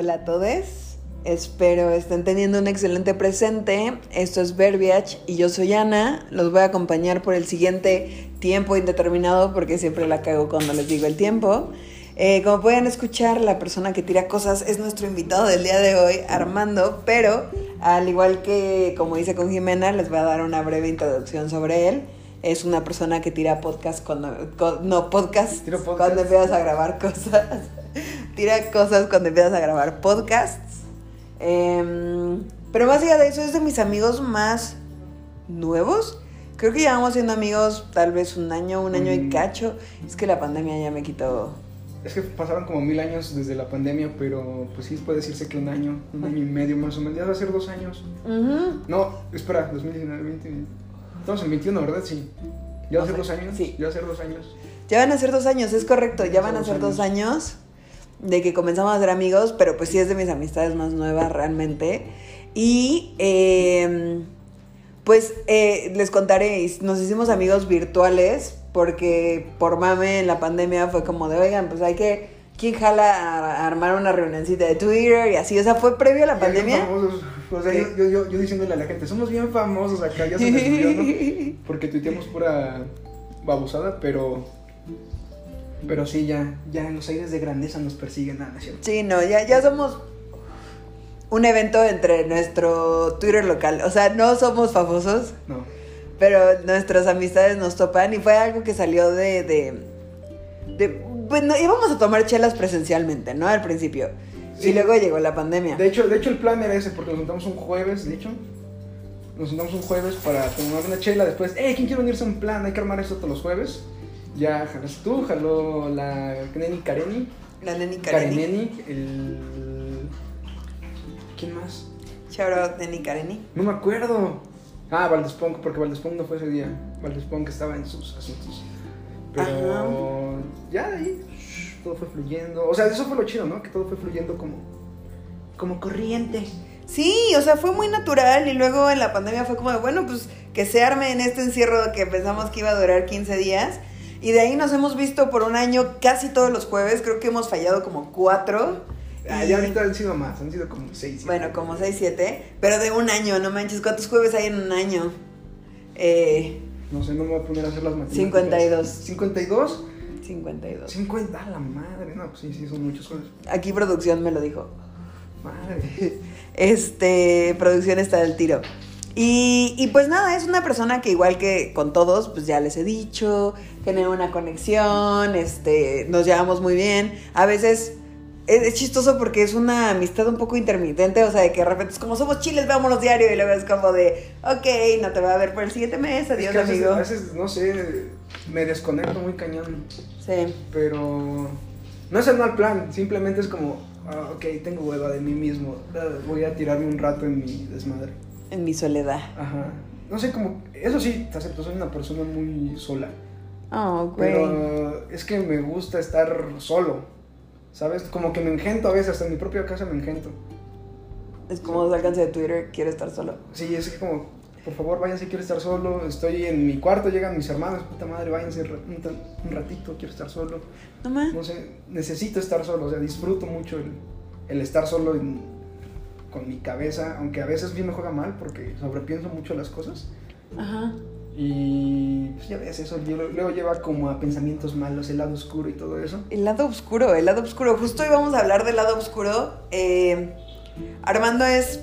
Hola a todos. Espero estén teniendo un excelente presente. Esto es Verbiage y yo soy Ana. Los voy a acompañar por el siguiente tiempo indeterminado porque siempre la cago cuando les digo el tiempo. Eh, como pueden escuchar, la persona que tira cosas es nuestro invitado del día de hoy, Armando, pero al igual que como hice con Jimena, les voy a dar una breve introducción sobre él. Es una persona que tira podcast cuando... no, podcast, podcast. cuando empiezas a grabar cosas. Tira cosas cuando empiezas a grabar podcasts. Em, pero más allá de eso, es de mis amigos más nuevos. Creo que llevamos siendo amigos tal vez un año, un año y Mm. cacho. Es que la pandemia ya me quitó. Es que pasaron como mil años desde la pandemia, pero pues sí puede decirse que un año, un año y medio más o menos. Ya va a ser dos años. Ujú. No, espera, 2019, 20. Estamos en 21, ¿verdad? Sí. ¿Ya va a ser dos años? sí. Ya va a ser dos años. Ya van a ser dos años, es correcto. Ya van a ser dos años de que comenzamos a ser amigos, pero pues sí es de mis amistades más nuevas realmente. Y em, pues eh, les contaré, nos hicimos amigos virtuales porque por mame en la pandemia fue como de, oigan, pues hay que, ¿quién jala a, a armar una reunioncita de Twitter y así? O sea, fue previo a la pandemia. O sea, yo, yo, yo, yo diciéndole a la gente, somos bien famosos acá, ya se me subió, ¿no? Porque tuiteamos pura babosada, pero. Pero sí, ya, ya en los aires de grandeza nos persiguen, nada, ¿no es cierto? Sí, no, ya, ya somos un evento entre nuestro Twitter local. O sea, no somos famosos, No. pero nuestras amistades nos topan y fue algo que salió de... de, de- bueno, íbamos a tomar chelas presencialmente, ¿no? Al principio. Sí. Y luego llegó la pandemia. De hecho, de hecho, el plan era ese, porque nos juntamos un jueves, de hecho. Nos juntamos un jueves para tomar una chela. Después, eh, ¿quién quiere unirse a un plan? Hay que armar esto todos los jueves. Ya jalaste tú, jaló la Neni Kareni. La Neni Kareni. Kareneni, el. ¿Quién más? Shout out Neni Kareni. No me acuerdo. Ah, Valdespong, porque Valdespong no fue ese día. Valdespong que estaba en sus asuntos. Pero ya de ahí shh, todo fue fluyendo. O sea, eso fue lo chido, ¿no? Que todo fue fluyendo como como corriente. Sí, o sea, fue muy natural y luego en la pandemia fue como de, bueno, pues que se arme en este encierro que pensamos que iba a durar 15 días. Y de ahí nos hemos visto por un año casi todos los jueves, creo que hemos fallado como cuatro. Ah, ya ahorita han sido más, han sido como seis. siete. Bueno, como 6, 7, pero de un año, no manches, ¿cuántos jueves hay en un año? Eh, No sé, no me voy a poner a hacer las matemáticas. 52. 52. 52. 50, a la madre. No, pues sí, sí, son muchos juegos. Aquí producción me lo dijo. Madre. Este, producción está del tiro. Y, y pues nada, es una persona que igual que con todos, pues ya les he dicho, genera una conexión, este, nos llevamos muy bien. A veces es, es chistoso porque es una amistad un poco intermitente, o sea, de que de repente es como somos chiles, vámonos diario, y luego es como de, ok, no te voy a ver por el siguiente mes, Es adiós que a veces, amigo. a veces, no sé, me desconecto muy cañón. Sí. Pero no es el mal plan, simplemente es como, ah, ok, tengo hueva de mí mismo, ah, voy a tirarme un rato en mi desmadre. En mi soledad. Ajá. No sé, como, eso sí, te acepto, soy una persona muy sola. Oh, güey. Pero es que me gusta estar solo, ¿sabes? Como que me engento a veces, hasta en mi propia casa me engento. Es como su alcance de Twitter, quiero estar solo. Sí, es que como, por favor, váyanse, quiero estar solo. Estoy en mi cuarto, llegan mis hermanos, puta madre, váyanse un, ratito, quiero estar solo. No más. No sé, necesito estar solo, o sea, disfruto mucho el, el estar solo en- con mi cabeza, aunque a veces bien me juega mal porque sobrepienso mucho las cosas. Ajá. Y pues ya ves, eso luego lleva como a pensamientos malos, el lado oscuro y todo eso. El lado oscuro, el lado oscuro. Justo hoy vamos a hablar del lado oscuro. Eh, Armando es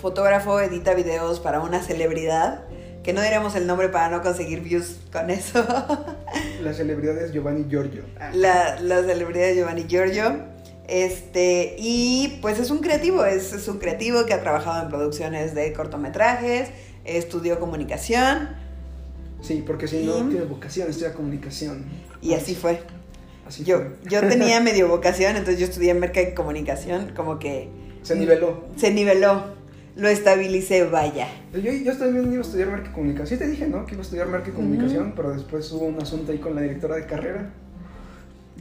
fotógrafo, edita videos para una celebridad. Que no diremos el nombre para no conseguir views con eso. La celebridad es Giovanni Giorgio. La, la celebridad de Giovanni Giorgio. Este, y pues es un creativo, es, es un creativo que ha trabajado en producciones de cortometrajes, estudió comunicación Sí, porque si no Y- tienes vocación, estudia comunicación. y así fue. Así Yo, fue. yo tenía medio vocación, entonces yo estudié merca y comunicación, como que Se niveló. se niveló, lo estabilicé, vaya. Yo, yo también iba a estudiar marca y comunicación. Sí te dije, ¿no? Que iba a estudiar marca y comunicación, pero después hubo un asunto ahí con la directora de carrera.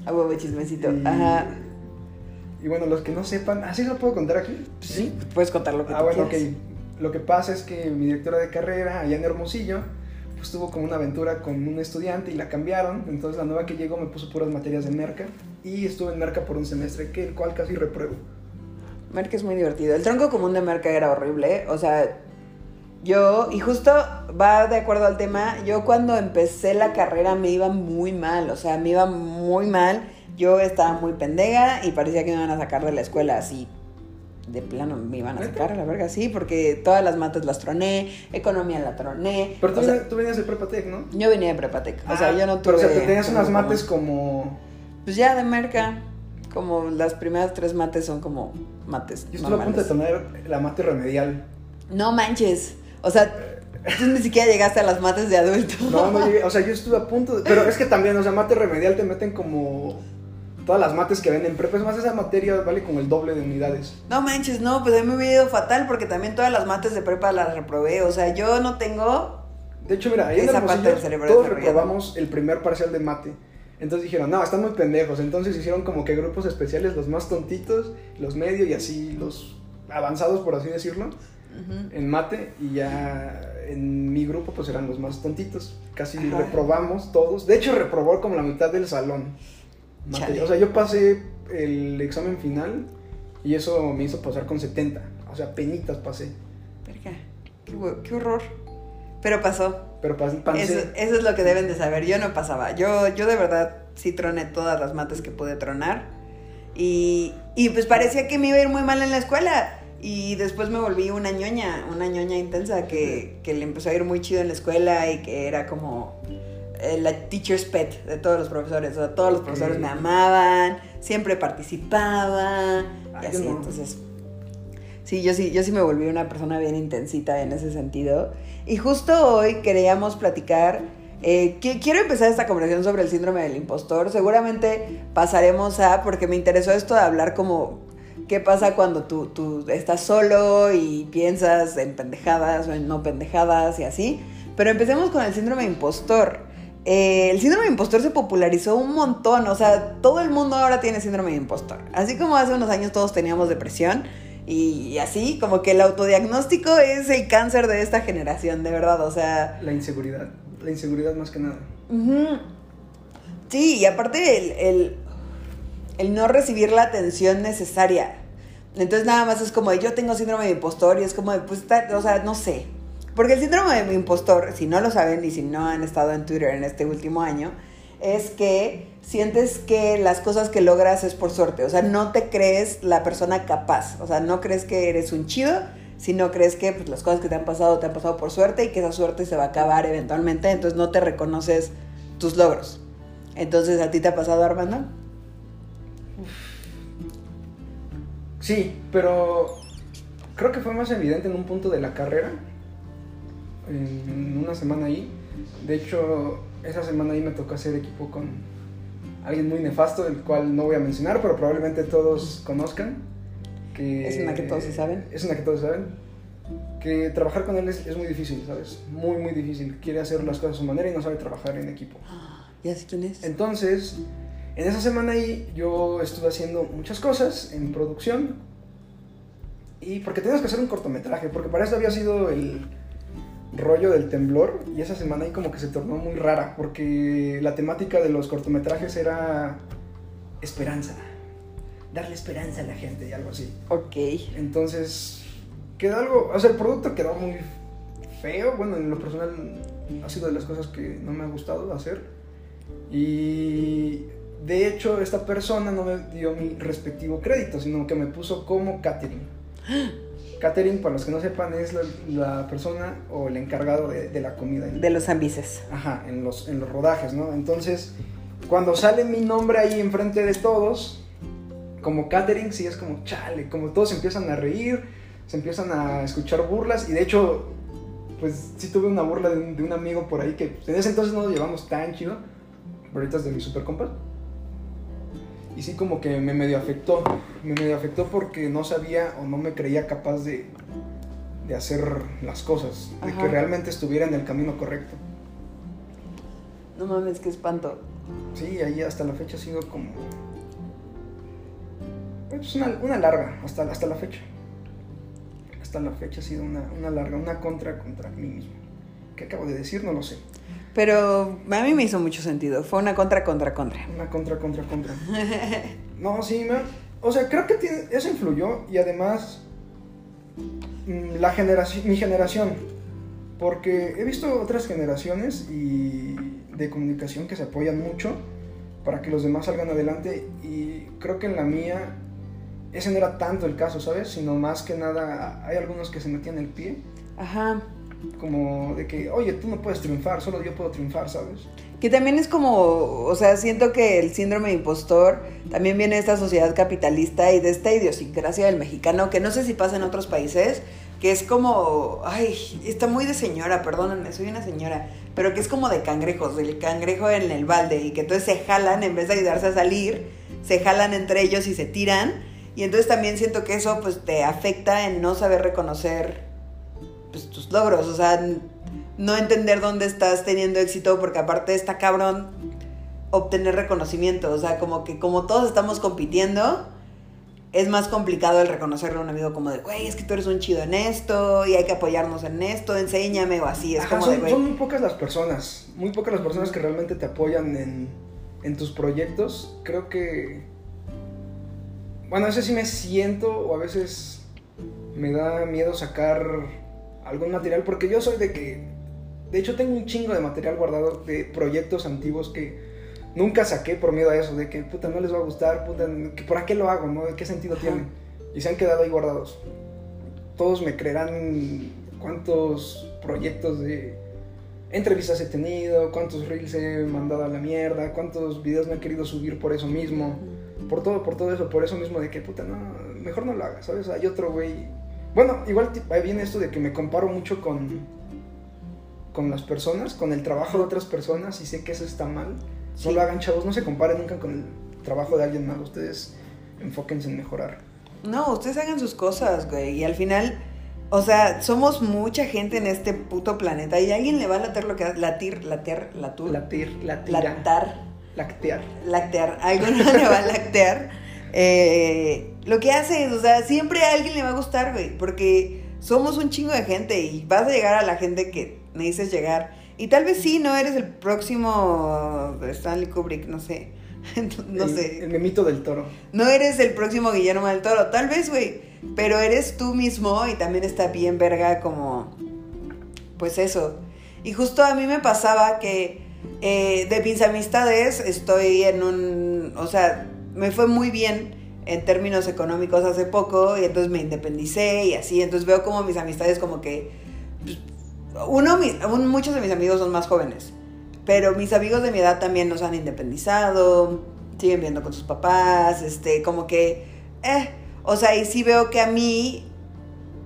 A huevo chismecito. Y- Ajá. Y bueno, los que no sepan, ¿así lo puedo contar aquí? Sí, puedes contar lo que Ah, bueno, quieras. ok. Lo que pasa es que mi directora de carrera, allá en Hermosillo, pues tuvo como una aventura con un estudiante y la cambiaron. Entonces la nueva que llegó me puso puras materias de merca. Y estuve en merca por un semestre, que el cual casi repruebo. Merck es muy divertido. El tronco común de Merck era horrible. O sea, yo, y justo va de acuerdo al tema, yo cuando empecé la carrera me iba muy mal. O sea, me iba muy mal. Yo estaba muy pendeja y parecía que me iban a sacar de la escuela así. De plano me iban a sacar a la verga, sí, porque todas las mates las troné, economía la troné. Pero tú, sea, tú venías de Prepatec, ¿no? yo venía de Prepatec. O sea, Ah, yo no tuve. Pero o sea, te tenías unas mates como. Pues ya de merca. Como las primeras tres mates son como mates. Yo estuve a punto de tomar la mate remedial. No manches. O sea, tú ni siquiera llegaste a las mates de adulto. No, no llegué. O sea, yo estuve a punto. de- Pero es que también, o sea, mate remedial te meten como. Todas las mates que venden prepa. Es más, esa materia vale como el doble de unidades. No manches, no, pues a mí me hubiera ido fatal porque también todas las mates de prepa las reprobé. O sea, yo no tengo. De hecho, mira, ahí en Esa Hermosillo parte del cerebro todos reprobamos el primer parcial de mate. Entonces dijeron, no, están muy pendejos. Entonces hicieron como que grupos especiales, los más tontitos, los medios y así los avanzados, por así decirlo, en mate. Y ya en mi grupo, pues eran los más tontitos. Casi Ajá. reprobamos todos. De hecho, reprobó como la mitad del salón. Chale. O sea, yo pasé el examen final y eso me hizo pasar con 70. O sea, penitas pasé. Verga, qué, qué horror. Pero pasó. Pero pas- pasé. Eso, eso es lo que deben de saber. Yo no pasaba. Yo, yo de verdad sí troné todas las mates que pude tronar. Y, y pues parecía que me iba a ir muy mal en la escuela. Y después me volví una ñoña, una ñoña intensa que, que le empezó a ir muy chido en la escuela y que era como eh, la teacher's pet de todos los profesores. O sea, todos los profesores me amaban, siempre participaba. Y Ay, así, no. entonces... Sí, yo sí, yo sí me volví una persona bien intensita en ese sentido. Y justo hoy queríamos platicar. eh, que- quiero empezar esta conversación sobre el síndrome del impostor. Seguramente pasaremos a, porque me interesó esto de hablar como qué pasa cuando tú, tú estás solo y piensas en pendejadas o en no pendejadas y así. Pero empecemos con el síndrome impostor. Eh, el síndrome de impostor se popularizó un montón, o sea, todo el mundo ahora tiene síndrome de impostor. Así como hace unos años todos teníamos depresión y, así, como que el autodiagnóstico es el cáncer de esta generación, de verdad, o sea... La inseguridad. La inseguridad más que nada. Sí, y aparte el, el, el no recibir la atención necesaria. Entonces nada más es como, yo tengo síndrome de impostor y es como, de, pues, está- o sea, no sé. Porque el síndrome de impostor, si no lo saben y si no han estado en Twitter en este último año, es que sientes que las cosas que logras es por suerte. O sea, no te crees la persona capaz. O sea, no crees que eres un chido, sino crees que pues, las cosas que te han pasado te han pasado por suerte y que esa suerte se va a acabar eventualmente. Entonces no te reconoces tus logros. Entonces, ¿a ti te ha pasado, Armando? Sí, pero creo que fue más evidente en un punto de la carrera. En una semana ahí. De hecho, esa semana ahí me tocó hacer equipo con alguien muy nefasto, el cual no voy a mencionar, pero probablemente todos conozcan. Que, Es una que todos sí saben. Es una que todos saben. Que trabajar con él es, es muy difícil, ¿sabes? Muy, muy difícil. Quiere hacer las cosas a su manera y no sabe trabajar en equipo. ¿Ya sé quién es? Entonces, en esa semana ahí yo estuve haciendo muchas cosas en producción. Y porque teníamos que hacer un cortometraje, porque para eso había sido el rollo del temblor. Y esa semana ahí como que se tornó muy rara, porque la temática de los cortometrajes era esperanza. Darle esperanza a la gente y algo así. Ok. Entonces, quedó algo, o sea, el producto quedó muy feo. Bueno, en lo personal ha sido de las cosas que no me ha gustado hacer. Y de hecho, esta persona no me dio mi respectivo crédito, sino que me puso como catering. Catering, para los que no sepan, es la, la persona o el encargado de, de la comida. De los ambices. Ajá, en los, en los rodajes, ¿no? Entonces, cuando sale mi nombre ahí enfrente de todos, como catering, sí es como chale, como todos se empiezan a reír, se empiezan a escuchar burlas, y de hecho, pues sí tuve una burla de un, de un amigo por ahí que pues, en ese entonces no lo llevamos tan chido, pero ahorita es de mi super compa. Y sí como que me medio afectó, me medio afectó porque no sabía o no me creía capaz de, de hacer las cosas, de que realmente estuviera en el camino correcto. No mames, qué espanto. Sí, ahí hasta la fecha ha sido como. Pues una, una larga, hasta, hasta la fecha. Hasta la fecha ha sido una, una larga, una contra contra mí mismo. ¿Qué acabo de decir? No lo sé. Pero a mí me hizo mucho sentido. Fue una contra, contra, contra. Una contra contra contra. No, sí, me, o sea, creo que tiene, eso influyó y además mm, la generación, mi generación, porque he visto otras generaciones y de comunicación que se apoyan mucho para que los demás salgan adelante y creo que en la mía ese no era tanto el caso, ¿sabes? Sino más que nada hay algunos que se metían el pie. Ajá. Como de que, oye, tú no puedes triunfar, solo yo puedo triunfar, ¿sabes? Que también es como, o sea, siento que el síndrome de impostor también viene de esta sociedad capitalista y de esta idiosincrasia del mexicano, que no sé si pasa en otros países, que es como, ay, está muy de señora, perdónenme, soy una señora, pero que es como de cangrejos, del cangrejo en el balde, y que entonces se jalan, en vez de ayudarse a salir, se jalan entre ellos y se tiran, y entonces también siento que eso pues te afecta en no saber reconocer pues, tus logros, o sea, no entender dónde estás teniendo éxito, porque aparte está cabrón obtener reconocimiento, o sea, como que como todos estamos compitiendo, es más complicado el reconocerle a un amigo como de, güey, es que tú eres un chido en esto y hay que apoyarnos en esto, enséñame o así. Es como son, de, güey. son muy pocas las personas, muy pocas las personas que realmente te apoyan en, en tus proyectos. Creo que, bueno, a veces sí me siento o a veces me da miedo sacar algún material porque yo soy de que, de hecho tengo un chingo de material guardado de proyectos antiguos que nunca saqué por miedo a eso, de que puta no les va a gustar, puta, que por qué lo hago, ¿no? ¿Qué sentido Ajá. tiene? Y se han quedado ahí guardados. Todos me creerán cuántos proyectos de entrevistas he tenido, cuántos reels he mandado a la mierda, cuántos videos no he querido subir por eso mismo, por todo, por todo eso, por eso mismo de que puta, no, mejor no lo hagas, ¿sabes? Hay otro güey. Bueno, igual ahí viene esto de que me comparo mucho con con las personas, con el trabajo de otras personas y sé que eso está mal. Sí. No lo hagan, chavos, no se comparen nunca con el trabajo de alguien más. Ustedes enfóquense en mejorar. No, ustedes hagan sus cosas, güey. Y al final, o sea, somos mucha gente en este puto planeta y a alguien le va a latir lo que latir, latir, latur, Latir, latira, lactar, lactear. lactear. A alguien le va a lactear. Eh, lo que haces, o sea, siempre a alguien le va a gustar, güey. Porque somos un chingo de gente y vas a llegar a la gente que necesites llegar. Y tal vez sí, no eres el próximo Stanley Kubrick, no sé. no El- sé. El memito del toro. No eres el próximo Guillermo del Toro, tal vez, güey. Pero eres tú mismo y también está bien verga como... Pues eso. Y justo a mí me pasaba que eh, de mis amistades estoy en un... O sea, me fue muy bien en términos económicos hace poco y entonces me independicé y así. Entonces veo como mis amistades como que... pues, uno, un- muchos de mis amigos son más jóvenes. Pero mis amigos de mi edad también nos han independizado, siguen viviendo con sus papás, este, como que, eh, o sea, y sí veo que a mí,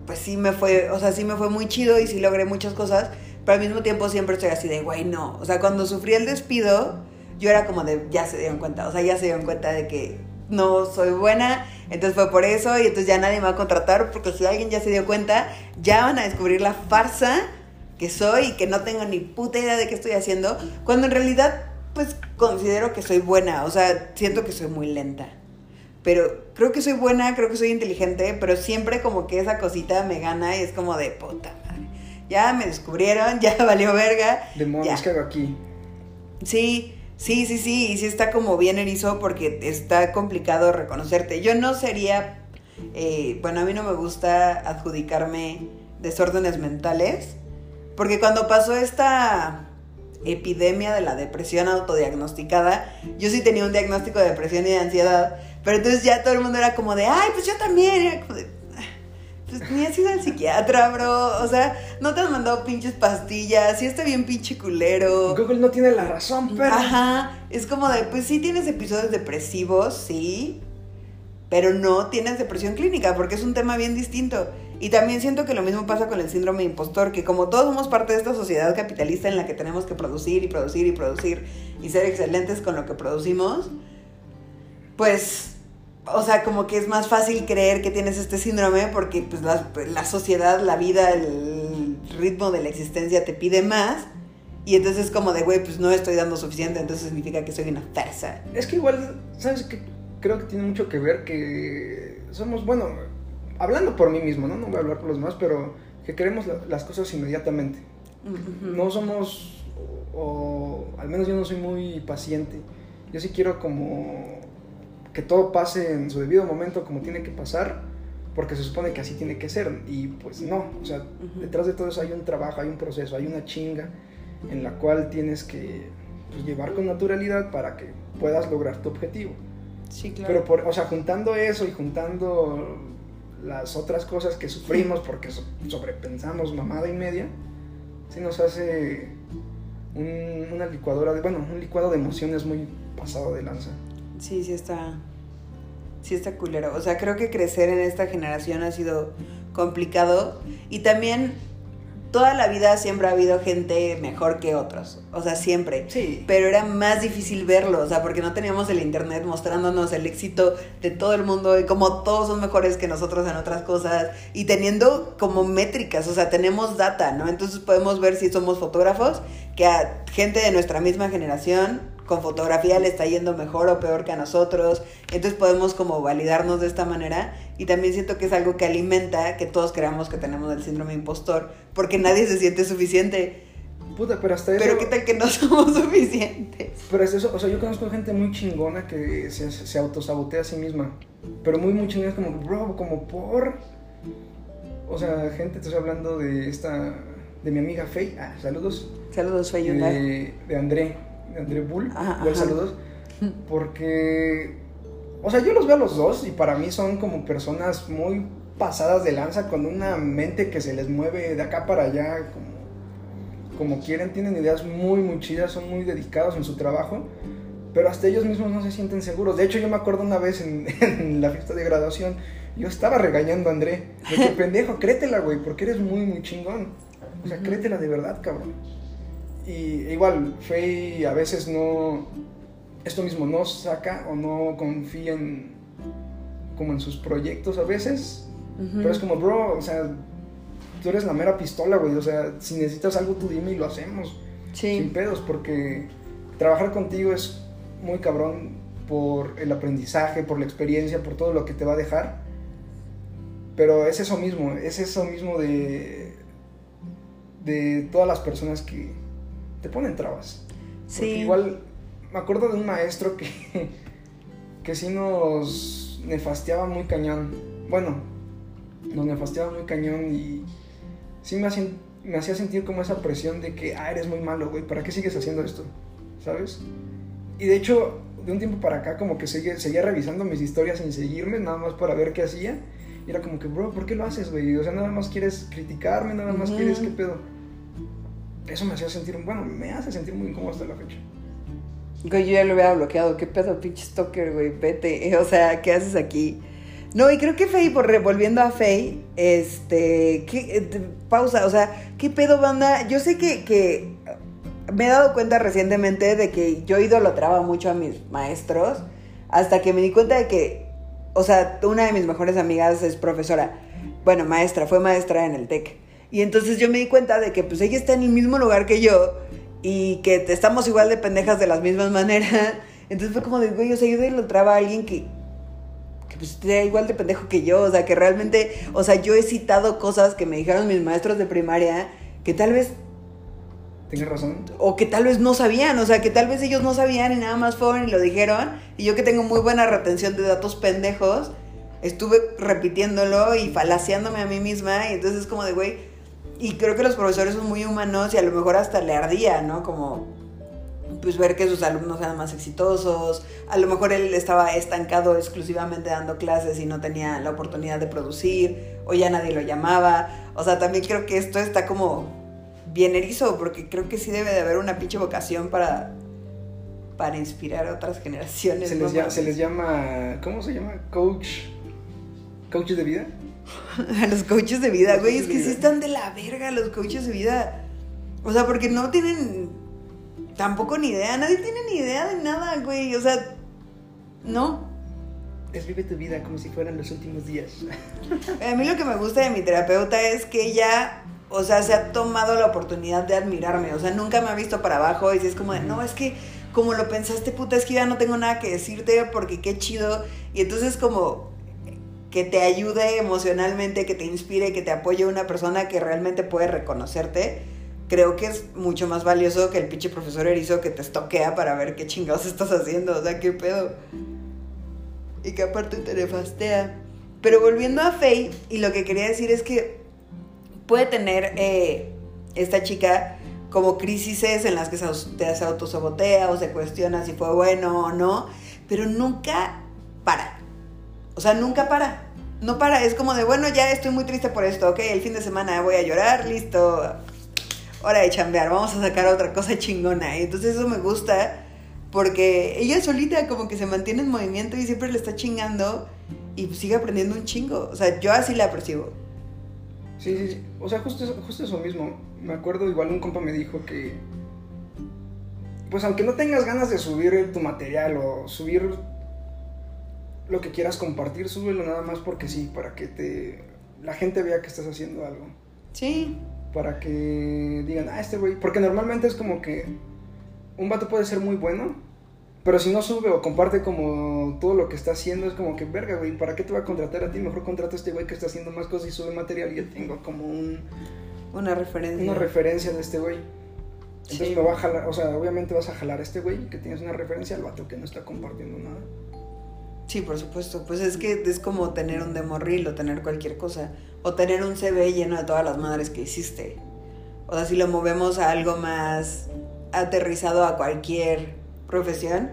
pues sí me fue, o sea, sí me fue muy chido y sí logré muchas cosas, pero al mismo tiempo siempre estoy así de, güey, no. O sea, cuando sufrí el despido, yo era como de, ya se dieron cuenta, o sea, ya se dieron cuenta de que no soy buena, entonces fue por eso y entonces ya nadie me va a contratar porque si alguien ya se dio cuenta, ya van a descubrir la farsa que soy y que no tengo ni puta idea de qué estoy haciendo, cuando en realidad pues considero que soy buena, o sea, siento que soy muy lenta. Pero creo que soy buena, creo que soy inteligente, pero siempre como que esa cosita me gana y es como de puta madre. Ya me descubrieron, ya valió verga. Demonios. ¿qué hago aquí? Sí, sí, sí, sí, y sí está como bien erizo porque está complicado reconocerte. Yo no sería, eh, bueno, a mí no me gusta adjudicarme desórdenes mentales, porque cuando pasó esta epidemia de la depresión autodiagnosticada, yo sí tenía un diagnóstico de depresión y de ansiedad, pero entonces ya todo el mundo era como de, ay, pues yo también, era como de, pues ni has ido al psiquiatra, bro. O sea, no te han mandado pinches pastillas. Sí está bien pinche culero. Google no tiene la razón, pero. Ajá. Es como de, pues sí tienes episodios depresivos, sí. Pero no tienes depresión clínica, porque es un tema bien distinto. Y también siento que lo mismo pasa con el síndrome de impostor, que como todos somos parte de esta sociedad capitalista en la que tenemos que producir y producir y producir y ser excelentes con lo que producimos, pues o sea, como que es más fácil creer que tienes este síndrome porque pues la, la, sociedad, la vida, el ritmo de la existencia te pide más. Y entonces es como de, güey, pues no estoy dando suficiente, entonces significa que soy una farsa. Es que igual, ¿sabes qué? Creo que tiene mucho que ver que somos, bueno, hablando por mí mismo, ¿no? No voy a hablar por los demás, pero que queremos la, las cosas inmediatamente. Uh -huh. No somos, o, o al menos yo no soy muy paciente. Yo sí quiero como que todo pase en su debido momento como tiene que pasar, porque se supone que así tiene que ser. Y pues no, o sea, detrás de todo eso hay un trabajo, hay un proceso, hay una chinga en la cual tienes que pues, llevar con naturalidad para que puedas lograr tu objetivo. Sí, claro. Pero, por, o sea, juntando eso y juntando las otras cosas que sufrimos porque sobrepensamos mamada y media, sí nos hace una licuadora, de, bueno, un licuado de emociones muy pasado de lanza. Sí, sí está, sí está culero. O sea, creo que crecer en esta generación ha sido complicado y también toda la vida siempre ha habido gente mejor que otros, o sea, siempre. Sí. Pero era más difícil verlo, o sea, porque no teníamos el internet mostrándonos el éxito de todo el mundo y como todos son mejores que nosotros en otras cosas y teniendo como métricas, o sea, tenemos data, ¿no? Entonces podemos ver si somos fotógrafos, que a gente de nuestra misma generación con fotografía le está yendo mejor o peor que a nosotros. Entonces podemos como validarnos de esta manera. Y también siento que es algo que alimenta que todos creamos que tenemos el síndrome impostor, porque nadie se siente suficiente. Puta, pero hasta eso... Pero qué tal que no somos suficientes. Pero es eso, o sea, yo conozco gente muy chingona que se, se autosabotea a sí misma. Pero muy, muy chingona, es como, bro, como por... O sea, gente, te estoy hablando de esta... De mi amiga Faye. Ah, saludos. Saludos, Faye. De, de André André Bull, igual saludos, porque, o sea, yo los veo a los dos y para mí son como personas muy pasadas de lanza con una mente que se les mueve de acá para allá como, como quieren, tienen ideas muy, muy chidas, son muy dedicados en su trabajo, pero hasta ellos mismos no se sienten seguros. De hecho, yo me acuerdo una vez en, la fiesta de graduación, yo estaba regañando a André, de que pendejo, créetela, güey, porque eres muy, muy chingón. O sea, créetela de verdad, cabrón. Y igual, Faye a veces no, esto mismo, no saca o no confía en, como en sus proyectos a veces, pero es como, bro, o sea, tú eres la mera pistola, güey, o sea, si necesitas algo tú dime y lo hacemos. Sin pedos, porque trabajar contigo es muy cabrón por el aprendizaje, por la experiencia, por todo lo que te va a dejar. Pero es eso mismo, es eso mismo de, de todas las personas que, te ponen trabas. Sí. igual me acuerdo de un maestro que, que sí nos nefasteaba muy cañón. Bueno, nos nefasteaba muy cañón y sí me hacía, me hacía sentir como esa presión de que, ah, eres muy malo, güey, ¿para qué sigues haciendo esto? ¿Sabes? Y de hecho, de un tiempo para acá, como que seguía, seguía revisando mis historias sin seguirme, nada más para ver qué hacía. Y era como que, bro, ¿por qué lo haces, güey? O sea, nada más quieres criticarme, nada más quieres, ¿qué pedo? Eso me hacía sentir, bueno, me hace sentir muy incómodo hasta la fecha. Güey, yo ya lo había bloqueado. ¿Qué pedo, pinche stalker, güey? Vete. O sea, ¿qué haces aquí? No, y creo que Faye, por volviendo a Faye, este, ¿qué, eh, pausa, o sea, ¿qué pedo, banda? Yo sé que, que me he dado cuenta recientemente de que yo idolatraba mucho a mis maestros, hasta que me di cuenta de que, o sea, una de mis mejores amigas es profesora, bueno, maestra, fue maestra en el TEC. Y entonces yo me di cuenta de que pues ella está en el mismo lugar que yo y que estamos igual de pendejas de las mismas maneras. Entonces fue como de, güey, o sea, yo lo traba a alguien que, que pues esté igual de pendejo que yo. O sea, que realmente, o sea, yo he citado cosas que me dijeron mis maestros de primaria que tal vez Tienes razón. O que tal vez no sabían, o sea, que tal vez ellos no sabían y nada más fueron y lo dijeron. Y yo que tengo muy buena retención de datos pendejos, estuve repitiéndolo y falaciándome a mí misma. Y entonces es como de, güey, y creo que los profesores son muy humanos y a lo mejor hasta le ardía, ¿no? Como pues ver que sus alumnos eran más exitosos, a lo mejor él estaba estancado exclusivamente dando clases y no tenía la oportunidad de producir, o ya nadie lo llamaba, o sea, también creo que esto está como bien erizo, porque creo que sí debe de haber una pinche vocación para, para inspirar a otras generaciones. Se les, llama, se les llama, ¿cómo se llama? Coach, coach de vida. a los coaches de vida, güey. Es que sí están de la verga los coaches de vida. O sea, porque no tienen tampoco ni idea. Nadie tiene ni idea de nada, güey. O sea, no. Es vive tu vida como si fueran los últimos días. A mí lo que me gusta de mi terapeuta es que ella, o sea, se ha tomado la oportunidad de admirarme. O sea, nunca me ha visto para abajo y si es como de, no, es que como lo pensaste, puta, es que ya no tengo nada que decirte porque qué chido. Y entonces como que te ayude emocionalmente, que te inspire, que te apoye una persona que realmente puede reconocerte, creo que es mucho más valioso que el pinche profesor erizo que te estoquea para ver qué chingados estás haciendo. O sea, qué pedo. y que aparte te nefastea. Pero volviendo a Faye, y lo que quería decir es que puede tener eh, esta chica como crisis en las que te se autosabotea o se cuestiona si fue bueno o no, pero nunca para. O sea, nunca para. No para, es como de, bueno, ya estoy muy triste por esto, ok, el fin de semana voy a llorar, listo, hora de chambear, vamos a sacar otra cosa chingona. Y entonces eso me gusta porque ella solita como que se mantiene en movimiento y siempre le está chingando y sigue aprendiendo un chingo. O sea, yo así la percibo. Sí, sí, sí. O sea, justo, justo eso mismo. Me acuerdo, igual un compa me dijo que, pues aunque no tengas ganas de subir tu material o subir lo que quieras compartir, súbelo nada más porque sí, para que te la gente vea que estás haciendo algo. Sí. Para que digan, ah, este güey. Porque normalmente es como que un vato puede ser muy bueno, pero si no sube o comparte como todo lo que está haciendo, es como que, verga, güey, ¿para qué te va a contratar a ti? Mejor contrata a este güey que está haciendo más cosas y sube material y yo tengo como un... Una referencia. Una referencia de este güey. Entonces me va a jalar, o sea, obviamente vas a jalar a este güey que tienes una referencia al vato que no está compartiendo nada. Sí, por supuesto. Pues es que es como tener un demo reel o tener cualquier cosa. O tener un CV lleno de todas las madres que hiciste. O sea, si lo movemos a algo más aterrizado a cualquier profesión.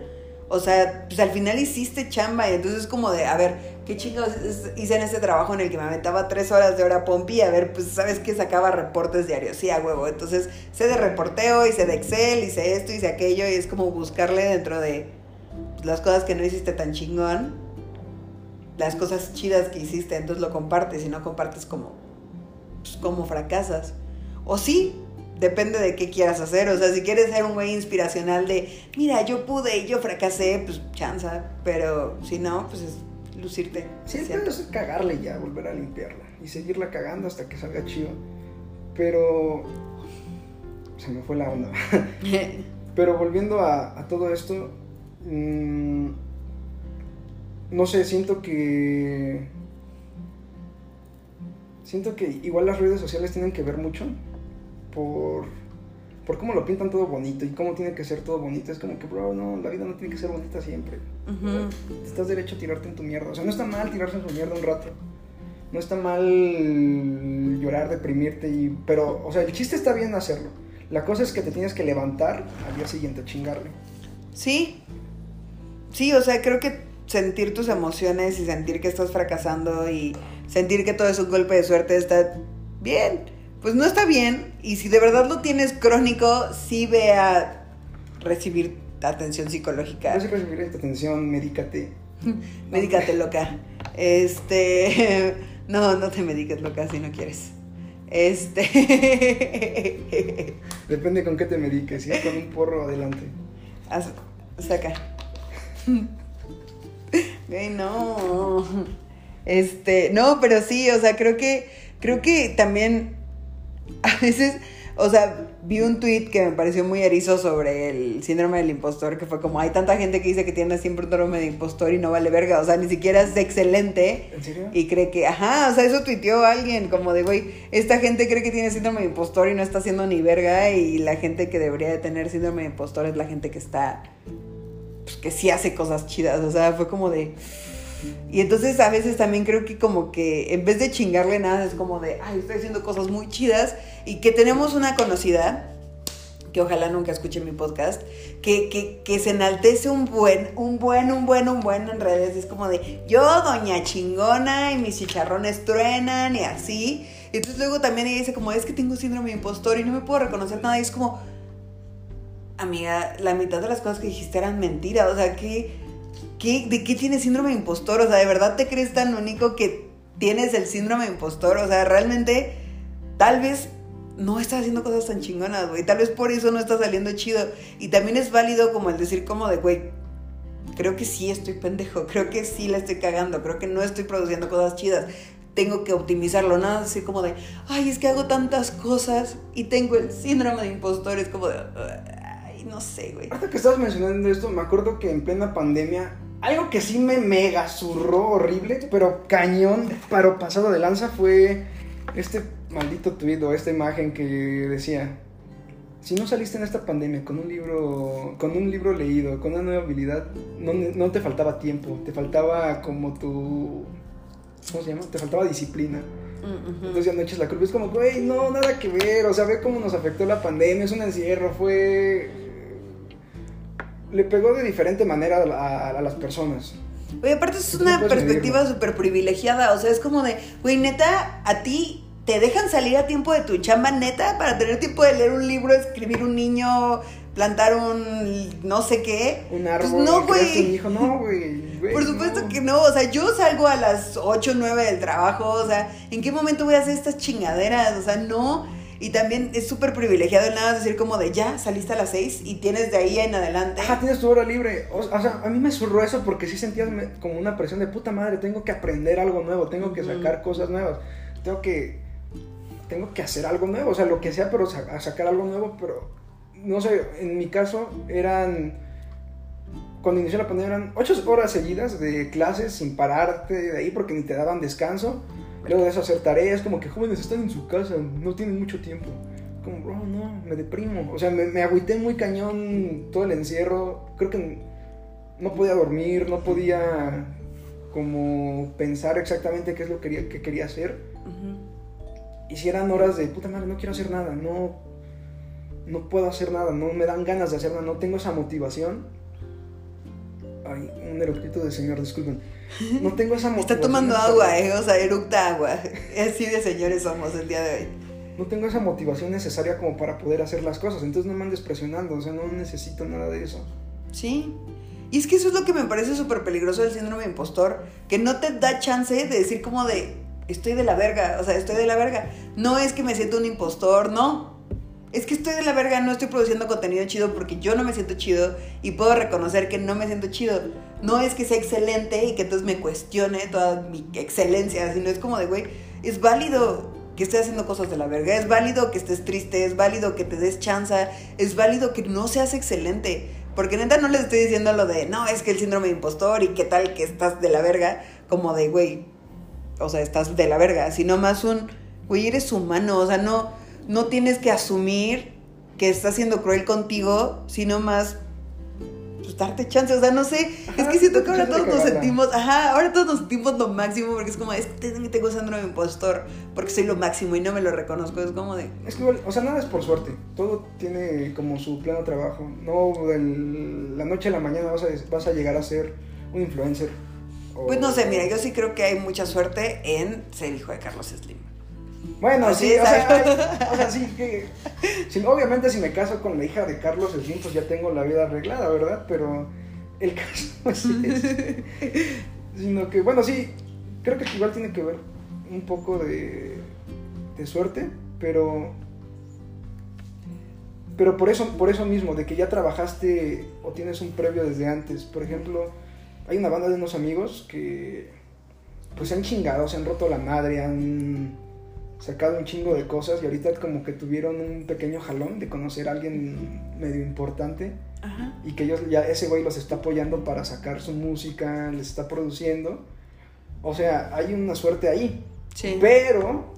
O sea, pues al final hiciste chamba y entonces es como de, a ver, ¿qué chingados hice en este trabajo en el que me aventaba tres horas de hora pompi? A ver, pues sabes que sacaba reportes diarios, sí, a huevo. Entonces sé de reporteo, hice de Excel, hice esto, hice aquello y es como buscarle dentro de las cosas que no hiciste tan chingón, las cosas chidas que hiciste, entonces lo compartes y no compartes como, pues, como fracasas. O sí, depende de qué quieras hacer. O sea, si quieres ser un güey inspiracional de, mira, yo pude y yo fracasé, pues chanza. Pero si no, pues es lucirte. Sí, es cagarle ya, volver a limpiarla y seguirla cagando hasta que salga chido. Pero se me fue la onda. Pero volviendo a, todo esto, mm, no sé, siento que... Siento que igual las redes sociales tienen que ver mucho por, por cómo lo pintan todo bonito y cómo tiene que ser todo bonito. Es como que, bro, no, la vida no tiene que ser bonita siempre. Estás derecho a tirarte en tu mierda. O sea, no está mal tirarse en tu mierda un rato. No está mal llorar, deprimirte, y, pero, o sea, el chiste está bien hacerlo. La cosa es que te tienes que levantar al día siguiente a chingarle. Sí. Sí, o sea, creo que sentir tus emociones y sentir que estás fracasando y sentir que todo es un golpe de suerte está bien pues no está bien. Y si de verdad lo tienes crónico, sí ve a recibir atención psicológica. No sé recibir esta atención, medícate. medícate, loca. Este. No, no te mediques, loca, si no quieres. Este. Depende con qué te mediques. Si es con un porro, adelante. saca. Ay, no. Este. No, pero sí, o sea, creo que. Creo que también a veces, o sea, vi un tweet que me pareció muy erizo sobre el síndrome del impostor, que fue como, hay tanta gente que dice que tiene síndrome de impostor y no vale verga, o sea, ni siquiera es excelente. ¿En serio? Y cree que, ajá, o sea, eso tuiteó alguien, como de, güey, esta gente cree que tiene síndrome de impostor y no está haciendo ni verga, y la gente que debería de tener síndrome de impostor es la gente que está, pues, que sí hace cosas chidas, o sea, fue como de... Y entonces a veces también creo que como que en vez de chingarle nada es como de, ay, estoy haciendo cosas muy chidas y que tenemos una conocida, que ojalá nunca escuche mi podcast, que, que, se enaltece un buen, un buen, un buen, un buen en redes. Es como de, yo, doña chingona, y mis chicharrones truenan y así. Y entonces luego también ella dice como, es que tengo síndrome impostor y no me puedo reconocer nada. Y es como, amiga, la mitad de las cosas que dijiste eran mentiras. O sea, que ¿de qué tienes síndrome de impostor? O sea, ¿de verdad te crees tan único que tienes el síndrome de impostor? O sea, realmente, tal vez no estás haciendo cosas tan chingonas, güey. Tal vez por eso no está saliendo chido. Y también es válido como el decir como de, güey, creo que sí estoy pendejo, creo que sí la estoy cagando, creo que no estoy produciendo cosas chidas. Tengo que optimizarlo, nada así como de, ay, es que hago tantas cosas y tengo el síndrome de impostor. Es como de, ay, no sé, güey. Ahorita que estabas mencionando esto, me acuerdo que en plena pandemia algo que sí me mega zurró horrible, pero cañón, pero pasado de lanza fue este maldito tuit o esta imagen que decía, si no saliste en esta pandemia con un libro, con un libro leído, con una nueva habilidad, no, no te faltaba tiempo, te faltaba como tu, ¿cómo se llama? Te faltaba disciplina. Entonces ya no eches la culpa. Es como, güey, no, nada que ver. O sea, ve cómo nos afectó la pandemia. Es un encierro. Fue. Le pegó de diferente manera a, las personas. Oye, aparte es una perspectiva súper privilegiada. O sea, es como de, güey, neta, a ti te dejan salir a tiempo de tu chamba, neta, para tener tiempo de leer un libro, escribir un niño, plantar un no sé qué. Un pues árbol. no, güey. Hijo, no, güey. Por supuesto que no. O sea, yo salgo a las 8 o 9 del trabajo. O sea, ¿en qué momento voy a hacer estas chingaderas? O sea, no. Y también es súper privilegiado el nada decir como de ya, saliste a las 6 y tienes de ahí en adelante. Ajá, tienes tu hora libre. O, sea, a mí me surró eso porque sí sentía como una presión de puta madre. Tengo que aprender algo nuevo, tengo que sacar cosas nuevas. Tengo que tengo que hacer algo nuevo, o sea, lo que sea, pero sacar algo nuevo, pero no sé, en mi caso eran, cuando inició la pandemia eran ocho horas seguidas de clases sin pararte de ahí porque ni te daban descanso. Luego de eso hacer tareas, como que jóvenes están en su casa, no tienen mucho tiempo. Como, bro, no, me deprimo. O sea, me, me agüité muy cañón todo el encierro. Creo que no podía dormir, no podía como pensar exactamente qué es lo que quería, que quería hacer. Y si eran horas de, puta madre, no quiero hacer nada, no, no puedo hacer nada, no me dan ganas de hacer nada, no tengo esa motivación. Ay, un eructito de señor, disculpen. No tengo esa motivación. Está tomando agua, eh, o sea, eructa agua. Así de señores somos el día de hoy. No tengo esa motivación necesaria como para poder hacer las cosas, entonces no me andes presionando, o sea, no necesito nada de eso. Sí. Y es que eso es lo que me parece súper peligroso del síndrome de impostor, que no te da chance de decir como de, estoy de la verga, o sea, estoy de la verga. No es que me siento un impostor, no es que estoy de la verga, no estoy produciendo contenido chido porque yo no me siento chido y puedo reconocer que no me siento chido. No es que sea excelente y que entonces me cuestione toda mi excelencia, sino es como de, güey, es válido que estés haciendo cosas de la verga, es válido que estés triste, es válido que te des chanza, es válido que no seas excelente. Porque neta no les estoy diciendo lo de, no, es que el síndrome de impostor y qué tal que estás de la verga, como de, güey, o sea, estás de la verga, sino más un, güey, eres humano, o sea, no no tienes que asumir que está siendo cruel contigo, sino más pues, darte chance, o sea, no sé, es que siento que ahora todos nos sentimos, ajá, ahora todos nos sentimos lo máximo porque es como, es que tengo síndrome de impostor porque soy lo máximo y no me lo reconozco, es como de... Es que, o sea, nada es por suerte, todo tiene como su plano trabajo, no de la noche a la mañana vas a, vas a llegar a ser un influencer. Pues no sé, mira, yo sí creo que hay mucha suerte en ser hijo de Carlos Slim. Bueno, sí, o sea, o sea, sí que. obviamente, si me caso con la hija de Carlos Slim, pues ya tengo la vida arreglada, ¿verdad? Pero el caso así es. Sino que, bueno, sí, creo que igual tiene que ver un poco de, de suerte, pero. Pero por eso, por eso mismo, de que ya trabajaste o tienes un previo desde antes. Por ejemplo, hay una banda de unos amigos que pues se han chingado, se han roto la madre, han sacado un chingo de cosas y ahorita como que tuvieron un pequeño jalón de conocer a alguien medio importante y que ellos ya ese güey los está apoyando para sacar su música, les está produciendo. O sea, hay una suerte ahí. Sí. Pero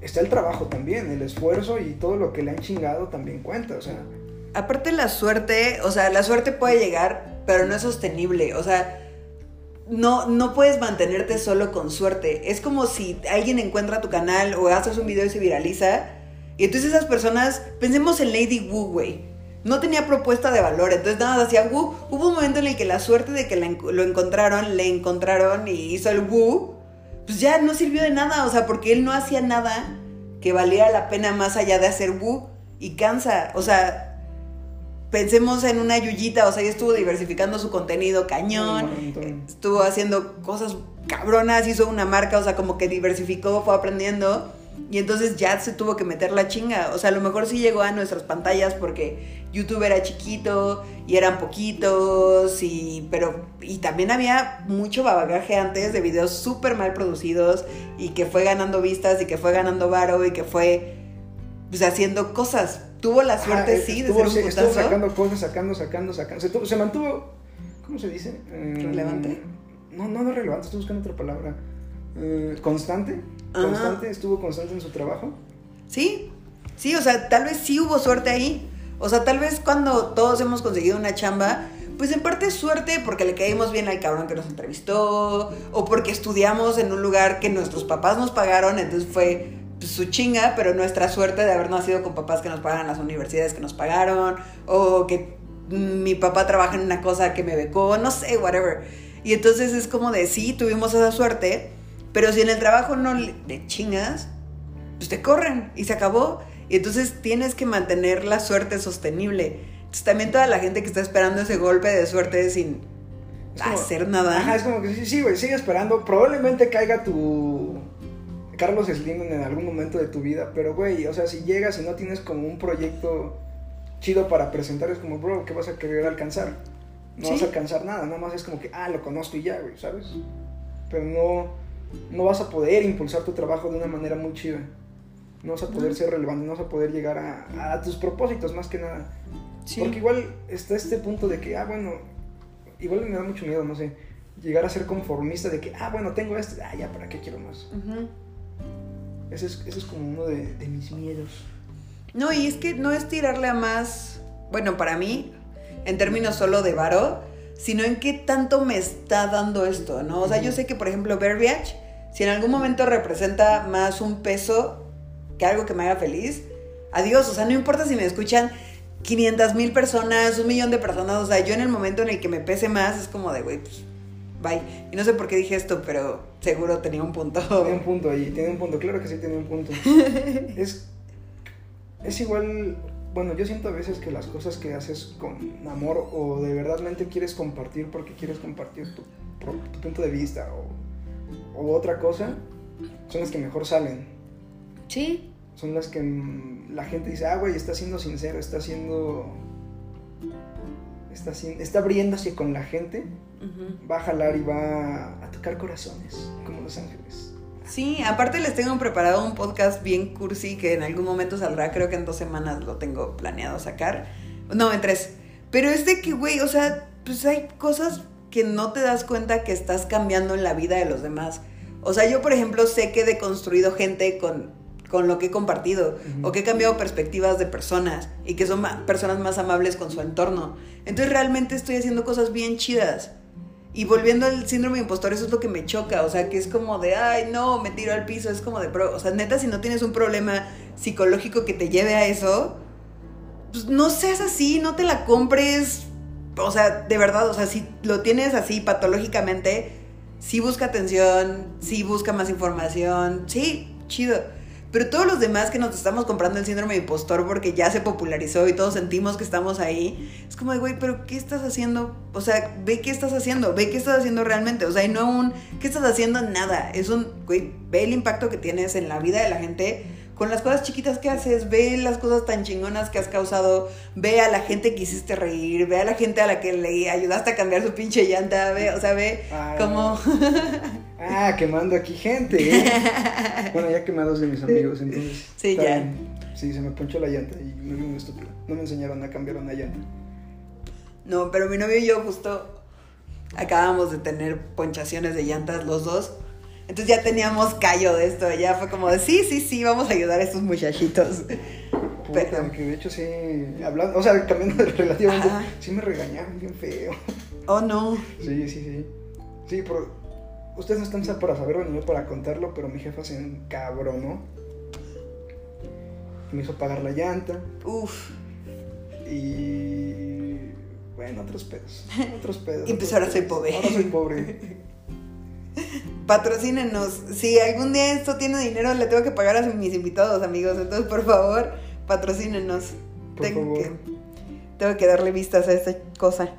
está el trabajo también, el esfuerzo y todo lo que le han chingado también cuenta, o sea, aparte la suerte, o sea, la suerte puede llegar, pero no es sostenible, o sea, no, no puedes mantenerte solo con suerte. Es como si alguien encuentra tu canal o haces un video y se viraliza. Y entonces esas personas, pensemos en Lady Wu, güey. No tenía propuesta de valor, entonces nada más hacía Wu. Hubo un momento en el que la suerte de que lo encontraron, le encontraron y hizo el Wu, pues ya no sirvió de nada, o sea, porque él no hacía nada que valiera la pena más allá de hacer Wu y cansa, o sea, pensemos en una Yuyita, o sea, ella estuvo diversificando su contenido cañón, estuvo haciendo cosas cabronas, hizo una marca, o sea, como que diversificó, fue aprendiendo. Y entonces ya se tuvo que meter la chinga. O sea, a lo mejor sí llegó a nuestras pantallas porque YouTube era chiquito y eran poquitos. Y, pero, y también había mucho babagaje antes de videos súper mal producidos y que fue ganando vistas y que fue ganando varo y que fue pues, haciendo cosas tuvo la suerte, sí, de ser un Estuvo sacando cosas, sacando, sacando, sacando. Se, se mantuvo, ¿cómo se dice? Eh, ¿Relevante? No, no, no relevante, estoy buscando otra palabra. Eh, constante, constante, estuvo constante en su trabajo. Sí, Sí, o sea, tal vez sí hubo suerte ahí. O sea, tal vez cuando todos hemos conseguido una chamba, pues en parte es suerte porque le caímos bien al cabrón que nos entrevistó, o porque estudiamos en un lugar que nuestros papás nos pagaron, entonces fue su chinga, pero nuestra suerte de haber nacido con papás que nos pagan las universidades que nos pagaron, o que mi papá trabaja en una cosa que me becó, no sé, whatever. Y entonces es como de sí, tuvimos esa suerte, pero si en el trabajo no le chingas, pues te corren y se acabó. Y entonces tienes que mantener la suerte sostenible. Entonces también toda la gente que está esperando ese golpe de suerte sin hacer nada. Ajá, es como que sí, sí, güey, sigue esperando. Probablemente caiga tu Carlos Slim en algún momento de tu vida, pero güey, o sea, si llegas y no tienes como un proyecto chido para presentar, es como, bro, ¿qué vas a querer alcanzar? No vas a alcanzar nada, nada más es como que, ah, lo conozco y ya, güey, ¿sabes? Pero no, no vas a poder impulsar tu trabajo de una manera muy chida. No vas a poder ser relevante, no vas a poder llegar a, tus propósitos más que nada. Porque igual está este punto de que, ah, bueno, igual me da mucho miedo, no sé, llegar a ser conformista de que, ah, bueno, tengo esto, ah, ya, ¿para qué quiero más? Ese, es, ese, es, como uno de, de mis miedos. No, y es que no es tirarle a más, bueno, para mí, en términos solo de varo, sino en qué tanto me está dando esto, ¿no? O sea, yo sé que, por ejemplo, Verbiage, si en algún momento representa más un peso que algo que me haga feliz, adiós, o sea, no importa si me escuchan 500 mil personas, un millón de personas, o sea, yo en el momento en el que me pese más es como de, güey, pues, bye. Y no sé por qué dije esto, pero seguro tenía un punto. Tiene un punto ahí, tiene un punto, claro que sí tiene un punto. es, es igual bueno, yo siento a veces que las cosas que haces con amor o de verdadmente quieres compartir porque quieres compartir tu, punto de vista o, o, otra cosa, son las que mejor salen. Sí. Son las que la gente dice, ah, güey, está siendo sincero, está siendo... Está, está abriéndose con la gente, va a jalar y va a tocar corazones, como Los Ángeles. Sí, aparte les tengo preparado un podcast bien cursi que en algún momento saldrá, creo que en dos semanas lo tengo planeado sacar. No, en tres. Pero es de que, güey, o sea, pues hay cosas que no te das cuenta que estás cambiando en la vida de los demás. O sea, yo, por ejemplo, sé que he deconstruido gente con, con lo que he compartido, o que he cambiado perspectivas de personas, y que son personas más amables con su entorno. Entonces realmente estoy haciendo cosas bien chidas. Y volviendo al síndrome impostor, eso es lo que me choca, o sea, que es como de, ay, no, me tiro al piso, es como de, o sea, neta, si no tienes un problema psicológico que te lleve a eso, pues no seas así, no te la compres, o sea, de verdad, o sea, si lo tienes así patológicamente, sí busca atención, sí busca más información, sí, chido pero todos los demás que nos estamos comprando el síndrome de impostor porque ya se popularizó y todos sentimos que estamos ahí, es como de, güey, pero ¿qué estás haciendo? O sea, ve qué estás haciendo, ve qué estás haciendo realmente. O sea, y no un, ¿qué estás haciendo? Nada. Es un, güey, ve el impacto que tienes en la vida de la gente con las cosas chiquitas que haces, ve las cosas tan chingonas que has causado, ve a la gente que hiciste reír, ve a la gente a la que le ayudaste a cambiar su pinche llanta, ve, o sea, ve como... ah, quemando aquí gente. ¿eh? bueno, ya quemé a dos de mis amigos, entonces... Sí, ya. Sí, se me ponchó la llanta y me vi un estúpido. No me enseñaron a cambiar una llanta. No, pero mi novio y yo justo acabamos de tener ponchaciones de llantas los dos. Entonces ya teníamos callo de esto, ya fue como de sí, sí, sí, vamos a ayudar a estos muchachitos. Puta, que de hecho sí, hablando, o sea, cambiando de relativamente, sí me regañaron bien feo. Oh, no. Sí, sí, sí. Sí, pero ustedes no están para saberlo ni yo para contarlo, pero mi jefa se encabronó. Me hizo pagar la llanta. Uf. Y bueno, otros pedos. Otros pedos. y pues ahora soy pobre. Ahora soy pobre. patrocínenos. Si algún día esto tiene dinero, le tengo que pagar a mis invitados, amigos. Entonces, por favor, patrocínenos. tengo, Que, tengo que darle vistas a esta cosa.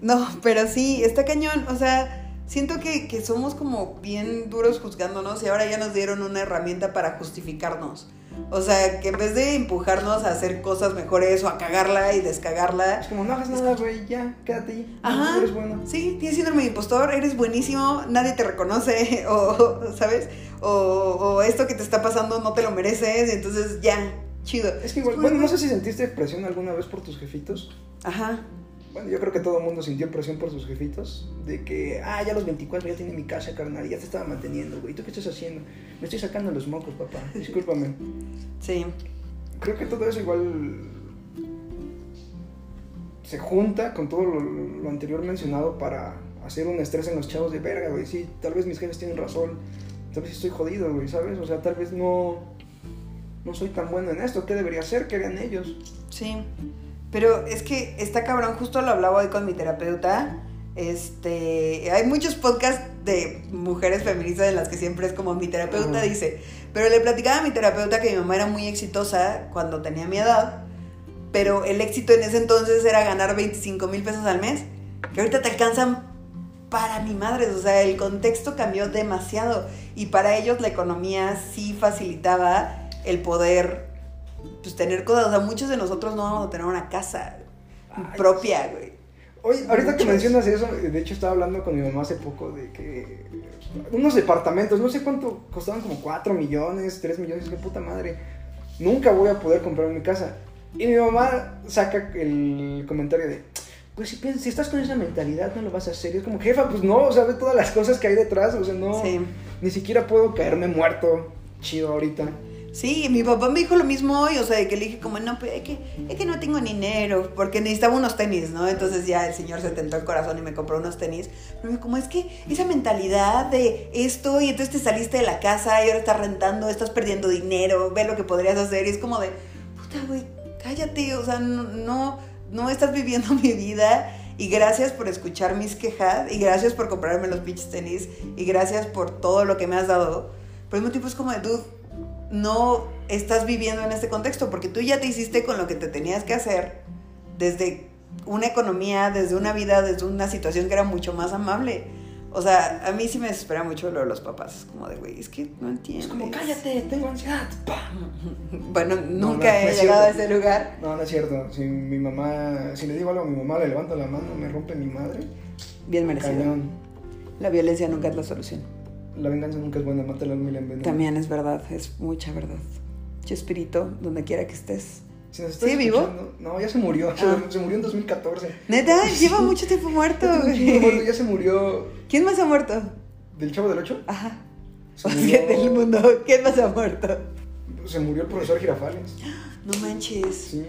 No, pero sí, está cañón. O sea, siento que, que somos como bien duros juzgándonos y ahora ya nos dieron una herramienta para justificarnos. O sea, que en vez de empujarnos a hacer cosas mejores o a cagarla y descagarla. Es como, no hagas nada, güey, ya, quédate ahí. Ajá. Eres bueno. Sí, tienes síndrome de impostor, eres buenísimo, nadie te reconoce, o, ¿sabes? O, o, esto que te está pasando no te lo mereces, entonces ya, chido. Es que igual, bueno, no sé si sentiste presión alguna vez por tus jefitos. Ajá. Bueno, yo creo que todo el mundo sintió presión por sus jefitos. De que, ah, ya los 24 ya tiene mi casa, carnal, ya te estaba manteniendo, güey. ¿Tú qué estás haciendo? Me estoy sacando los mocos, papá. Discúlpame. Sí. creo que todo eso igual se junta con todo lo, lo anterior mencionado para hacer un estrés en los chavos de verga, güey. Sí, tal vez mis jefes tienen razón. Tal vez estoy jodido, güey, ¿sabes? O sea, tal vez no, no soy tan bueno en esto. ¿Qué debería hacer? ¿Qué harían ellos? Sí. Pero es que está cabrón, justo lo hablaba hoy con mi terapeuta. Este, hay muchos podcasts de mujeres feministas en las que siempre es como mi terapeuta dice, pero le platicaba a mi terapeuta que mi mamá era muy exitosa cuando tenía mi edad, pero el éxito en ese entonces era ganar 25 mil pesos al mes, que ahorita te alcanzan para ni madres, o sea, el contexto cambió demasiado y para ellos la economía sí facilitaba el poder pues tener cosas, o sea, muchos de nosotros no vamos a tener una casa Ay, propia, güey. Oye, ahorita que mencionas eso, de hecho estaba hablando con mi mamá hace poco de que unos departamentos, no sé cuánto, costaban como 4 millones, 3 millones, qué puta madre. Nunca voy a poder comprar mi casa. Y mi mamá saca el comentario de, pues si, piensas, si estás con esa mentalidad no lo vas a hacer. Y es como, jefa, pues no, o sea, ve todas las cosas que hay detrás, o sea, no, Sí. ni siquiera puedo caerme muerto chido ahorita. Sí, mi papá me dijo lo mismo hoy, o sea, que le dije como, no, pues es que, es que no tengo dinero, porque necesitaba unos tenis, ¿no? Entonces ya el señor se tentó el corazón y me compró unos tenis. Pero me dijo, como es que esa mentalidad de esto y entonces te saliste de la casa y ahora estás rentando, estás perdiendo dinero, ve lo que podrías hacer. Y es como de, puta, güey, cállate, o sea, no, no, no estás viviendo mi vida. Y gracias por escuchar mis quejas, y gracias por comprarme los pinches tenis, y gracias por todo lo que me has dado. Pero al mismo tiempo es como de, dude, no estás viviendo en este contexto, porque tú ya te hiciste con lo que te tenías que hacer desde una economía, desde una vida, desde una situación que era mucho más amable. O sea, a mí sí me desespera mucho lo de los papás. Es como de, güey, es que no entiendes. Es como, cállate, tengo ansiedad. ¡Pah! Bueno, No, nunca no, he no llegado a ese lugar. No, no es cierto. Si mi mamá, si le digo algo a mi mamá, le levanto la mano, me rompe mi madre. Bien merecido. Cañón. La violencia nunca es la solución. La venganza nunca es buena, mata el alma y la envenena. También es verdad, es mucha verdad. Chespirito, donde quiera que estés. Si nos estás ¿Sí, vivo? No, ya se murió. Se- Ah. Se, murió en 2014. Neta, lleva mucho tiempo muerto. Ya muerto. Ya se murió ¿Quién más ha muerto? del Chavo del Ocho. Ajá. Se O sea, del mundo. ¿Quién más ha muerto? se murió el profesor Girafales. No manches. Sí.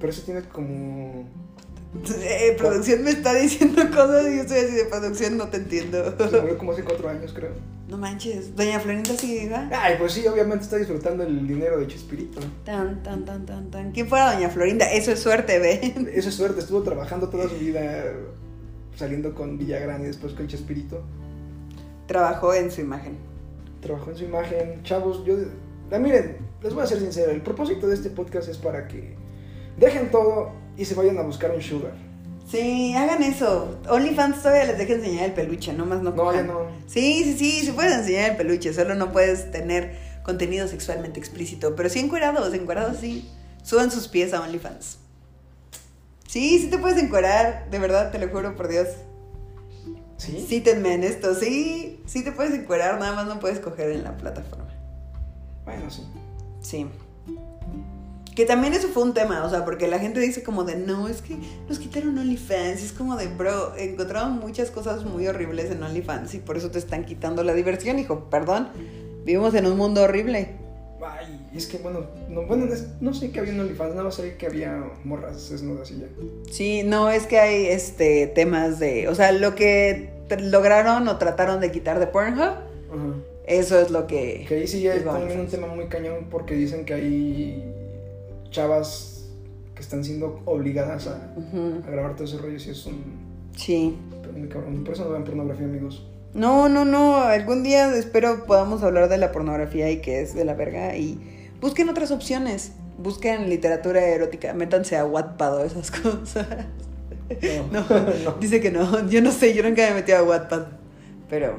Pero eso tiene como. Eh, producción me está diciendo cosas y yo estoy así de producción, no te entiendo. Se murió como hace cuatro años, creo. No manches. Doña Florinda sigue viva. Ay, pues sí, obviamente está disfrutando el dinero de Chespirito. Tan, tan, tan, tan, tan. ¿Quién fuera Doña Florinda? Eso es suerte, ve. Esa es suerte, estuvo trabajando toda su vida saliendo con Villagrán y después con Chespirito. Trabajó en su imagen. Trabajó en su imagen. Chavos, yo. ah, miren, les voy a ser sincero. El propósito de este podcast es para que dejen todo y se vayan a buscar un sugar. Sí, hagan eso. OnlyFans todavía les deja enseñar el peluche, nomás no No, ya no. Sí, sí, sí, sí puedes enseñar el peluche, solo no puedes tener contenido sexualmente explícito. Pero sí encuerados, encuerados sí. Suban sus pies a OnlyFans. Sí, sí te puedes encuerar, de verdad, te lo juro por Dios. ¿Sí? Cítenme en esto, sí, sí te puedes encuerar, nada más no puedes coger en la plataforma. Bueno, sí. Sí. Que también eso fue un tema, o sea, porque la gente dice como de, no, es que nos quitaron OnlyFans. Y es como de, bro, encontraron muchas cosas muy horribles en OnlyFans y por eso te están quitando la diversión, hijo. Perdón, vivimos en un mundo horrible. Ay, es que bueno, no, bueno, no sé qué había en OnlyFans, nada más sabía que había morras desnudas y ya. Sí, no, es que hay este temas de, o sea, lo que lograron o trataron de quitar de Pornhub, Ajá. eso es lo que... Que ahí sí ya es también un tema muy cañón porque dicen que hay chavas que están siendo obligadas a, Ujú, a grabar todo ese rollo y es un Sí. pero muy cabrón. Por eso no vean pornografía, amigos. No, no, no. Algún día espero podamos hablar de la pornografía y que es de la verga. Y busquen otras opciones. Busquen literatura erótica. Métanse a Wattpad o esas cosas. No, no. dice que no. Yo no sé, yo nunca me he metido a Wattpad. Pero,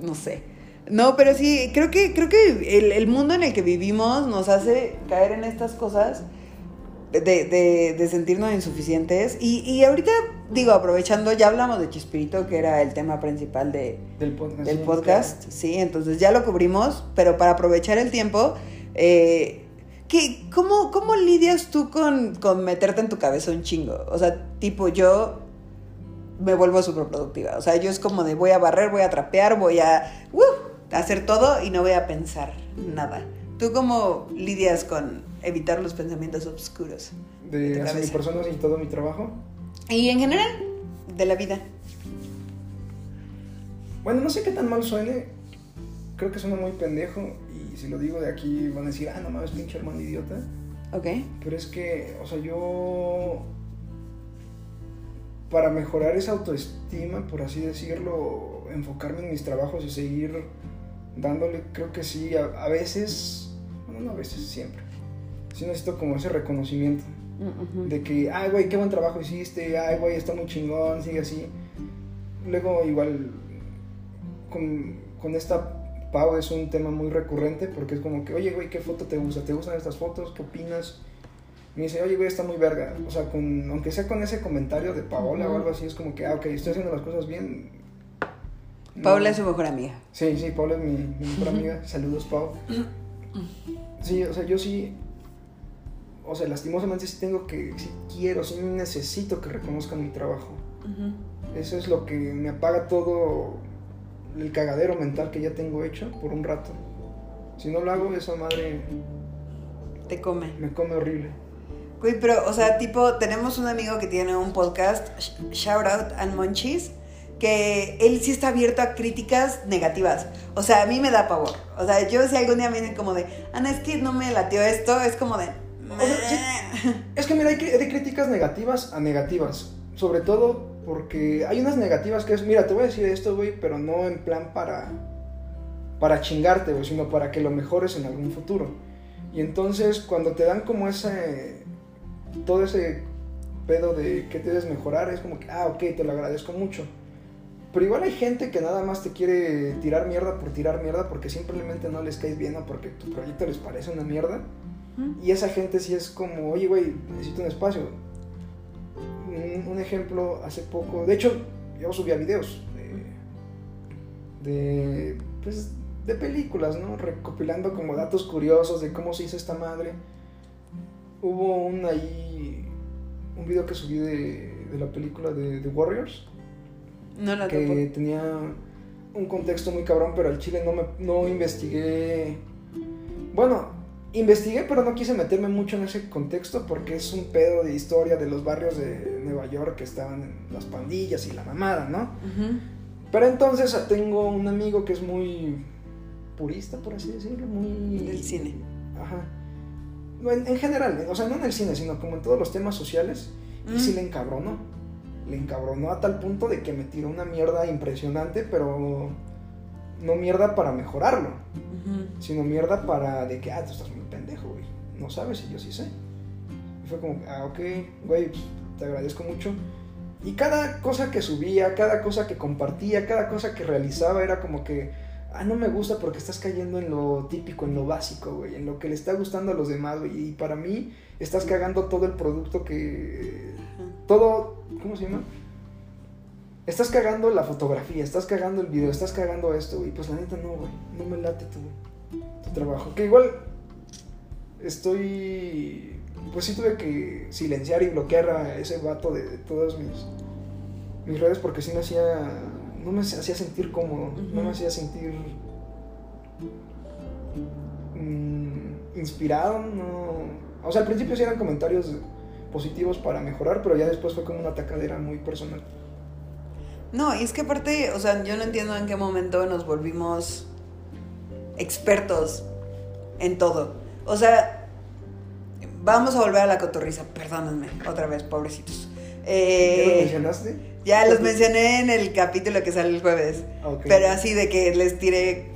no sé. No, pero sí, creo que, creo que el, el mundo en el que vivimos nos hace caer en estas cosas de, de- de sentirnos insuficientes. Y, y ahorita, digo, aprovechando, ya hablamos de Chispirito, que era el tema principal de, Del podcast. del sí, podcast, sí, entonces ya lo cubrimos, pero para aprovechar el tiempo, eh, ¿qué- cómo, cómo lidias tú con, con meterte en tu cabeza un chingo? O sea, tipo yo me vuelvo súper productiva, o sea, yo es como de voy a barrer, voy a trapear, voy a ¡uh! Hacer todo y no voy a pensar nada. ¿Tú cómo lidias con evitar los pensamientos oscuros. De hacia mi persona y todo mi trabajo. Y en general, de la vida. Bueno, no sé qué tan mal suene. Creo que suena muy pendejo. Y si lo digo de aquí van a decir, ah, no mames, pinche hermano idiota. Ok. Pero es que, o sea, yo. Para mejorar esa autoestima, por así decirlo, enfocarme en mis trabajos y seguir dándole, creo que sí, a, veces, bueno, no a veces, siempre. Sí necesito como ese reconocimiento. De que, ay, güey, qué buen trabajo hiciste, ay, güey, está muy chingón, sigue así. Luego, igual, con, con esta Pau es un tema muy recurrente porque es como que, oye, güey, ¿qué foto te gusta? ¿Te gustan estas fotos? ¿Qué opinas? Me dice, oye, güey, está muy verga. O sea, con, aunque sea con ese comentario de Paola o algo así, es como que, ah, ok, estoy haciendo las cosas bien. Paola es su mejor amiga. Sí, sí, Paola es mi, mejor amiga. Saludos, Pau. Sí, o sea, yo sí. O sea, lastimosamente sí tengo que. Sí quiero, sí necesito que reconozcan mi trabajo. Eso es lo que me apaga todo el cagadero mental que ya tengo hecho por un rato. Si no lo hago, esa madre... Te come. Me come horrible. Güey, pero, o sea, tipo, tenemos un amigo que tiene un podcast, Shout Out and Munchies, que él sí está abierto a críticas negativas. O sea, a mí me da pavor. O sea, yo si algún día me dicen como de, Ana, es que no me latió esto, es como de... es que mira, hay de críticas negativas a negativas. Sobre todo porque hay unas negativas que es, mira, te voy a decir esto, güey, pero no en plan para, para chingarte, güey, sino para que lo mejores en algún futuro. Y entonces cuando te dan como ese, todo ese pedo de que te debes mejorar, es como que, ah, ok, te lo agradezco mucho. Pero igual hay gente que nada más te quiere tirar mierda por tirar mierda porque simplemente no les caes bien o porque tu proyecto les parece una mierda. Y esa gente sí es como, oye, güey, necesito un espacio un, ejemplo hace poco, de hecho, yo subía videos de, pues, de películas, ¿no? Recopilando como datos curiosos de cómo se hizo esta madre. Hubo un ahí, un video que subí de, de la película de The Warriors. No la Que tenía un contexto muy cabrón, pero al chile no, me, no investigué. Bueno, Investigué, pero no quise meterme mucho en ese contexto porque es un pedo de historia de los barrios de Nueva York que estaban en las pandillas y la mamada, ¿no? Pero entonces tengo un amigo que es muy purista, por así decirlo, muy... Del cine. Ajá. En, en, general, o sea, no en el cine, sino como en todos los temas sociales. Y sí le encabronó. Le encabronó a tal punto de que me tiró una mierda impresionante, pero no mierda para mejorarlo, sino mierda para de que, ah, tú estás muy pendejo, güey. No sabes y yo sí sé. Y fue como, ah, ok, güey, pues, te agradezco mucho. Y cada cosa que subía, cada cosa que compartía, cada cosa que realizaba era como que, ah, no me gusta porque estás cayendo en lo típico, en lo básico, güey, en lo que le está gustando a los demás, güey. Y para mí estás cagando todo el producto que... Todo, ¿cómo se llama? Estás cagando la fotografía, estás cagando el video, estás cagando esto, güey. Pues la neta no, güey. No me late tu, tu trabajo. Que igual estoy. Pues sí tuve que silenciar y bloquear a ese vato de, todas mis, mis redes porque sí me hacía. No me hacía sentir cómodo, no me hacía sentir. Mm, inspirado, no. O sea, al principio sí eran comentarios positivos para mejorar, pero ya después fue como una atacadera muy personal. No, y es que aparte, o sea, yo no entiendo en qué momento nos volvimos expertos en todo. O sea, vamos a volver a la cotorriza, perdónenme, otra vez, pobrecitos. Eh, ¿Ya los mencionaste? Ya los mencioné en el capítulo que sale el jueves. Pero así de que les tiré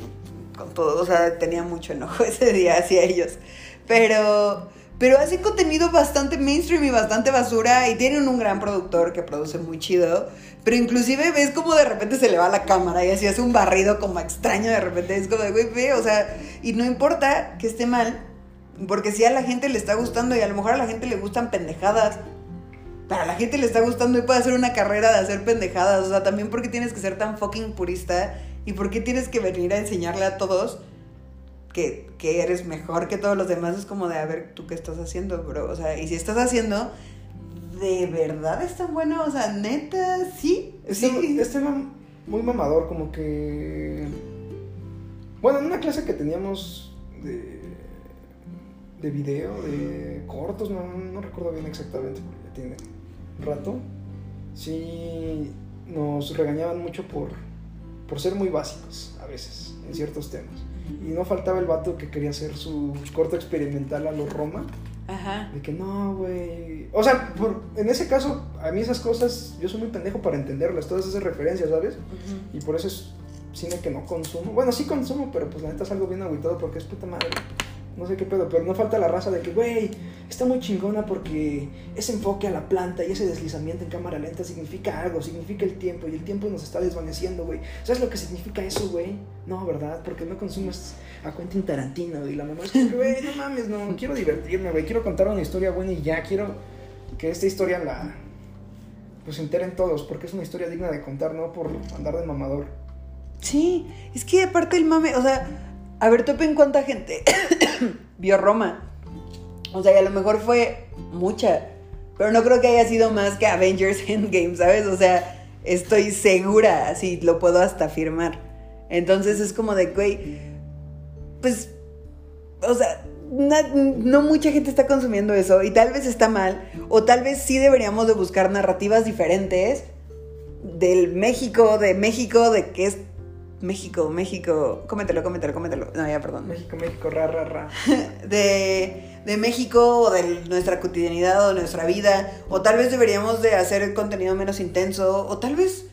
con todo, o sea, tenía mucho enojo ese día hacia ellos. Pero, pero hacen contenido bastante mainstream y bastante basura y tienen un gran productor que produce muy chido. Pero inclusive ves como de repente se le va la cámara y así hace un barrido como extraño de repente. Es como de, güey, o sea, y no importa que esté mal, porque si a la gente le está gustando y a lo mejor a la gente le gustan pendejadas, pero a la gente le está gustando y puede hacer una carrera de hacer pendejadas. O sea, también porque tienes que ser tan fucking purista y por qué tienes que venir a enseñarle a todos que, que eres mejor que todos los demás. Es como de, a ver, ¿tú qué estás haciendo, bro? O sea, y si estás haciendo ¿de verdad es tan bueno? O sea, neta, sí. Este, sí. este muy mamador, como que. Bueno, en una clase que teníamos de. de video, de cortos, no, no recuerdo bien exactamente, porque ya tiene un rato. Sí, nos regañaban mucho por, por ser muy básicos a veces en ciertos temas. Y no faltaba el vato que quería hacer su corto experimental a los Roma. Ajá. De que no, güey. O sea, por- en ese caso, a mí esas cosas, yo soy muy pendejo para entenderlas, todas esas referencias, ¿sabes? Y por eso es cine que no consumo. Bueno, sí consumo, pero pues la neta es algo bien agüitado porque es puta madre. No sé qué pedo, pero no falta la raza de que, güey, está muy chingona porque ese enfoque a la planta y ese deslizamiento en cámara lenta significa algo, significa el tiempo y el tiempo nos está desvaneciendo, güey. ¿Sabes lo que significa eso, güey? No, ¿verdad? Porque no consumes a Quentin Tarantino y la mamá es como, güey, no mames, no, quiero divertirme, güey, quiero contar una historia buena y ya, quiero que esta historia la, pues enteren todos, porque es una historia digna de contar, no por andar de mamador. Sí, es que aparte el mame, o sea, a ver, topen cuánta gente vio Roma. O sea, y a lo mejor fue mucha, pero no creo que haya sido más que Avengers Endgame, ¿sabes? O sea, estoy segura, así lo puedo hasta afirmar. Entonces es como de, güey, pues, o sea, na- no mucha gente está consumiendo eso y tal vez está mal, o tal vez sí deberíamos de buscar narrativas diferentes del México, de México, de que es México, México, cómetelo, cómetelo, cómetelo. No, ya, perdón. México, México, ra, ra, ra. De, de México o de nuestra cotidianidad o de nuestra vida, o tal vez deberíamos de hacer contenido menos intenso, o tal vez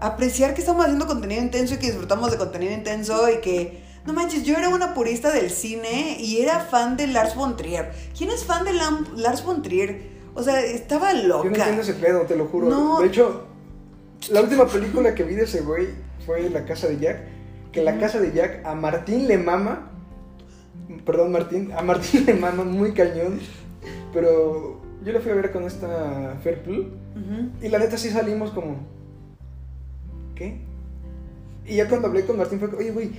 apreciar que estamos haciendo contenido intenso y que disfrutamos de contenido intenso y que... No manches, yo era una purista del cine y era fan de Lars von Trier. ¿Quién es fan de Lam- Lars von Trier? O sea, estaba loca. Yo no entiendo ese pedo, te lo juro. No. De hecho, la última película que vi de ese güey fue La Casa de Jack. Que La Casa de Jack a Martín le mama. Perdón, Martín. A Martín le mama muy cañón. Pero yo la fui a ver con esta Fairpool. Ujú. Y la neta sí salimos como. ¿Qué? Y ya cuando hablé con Martín fue, oye, güey,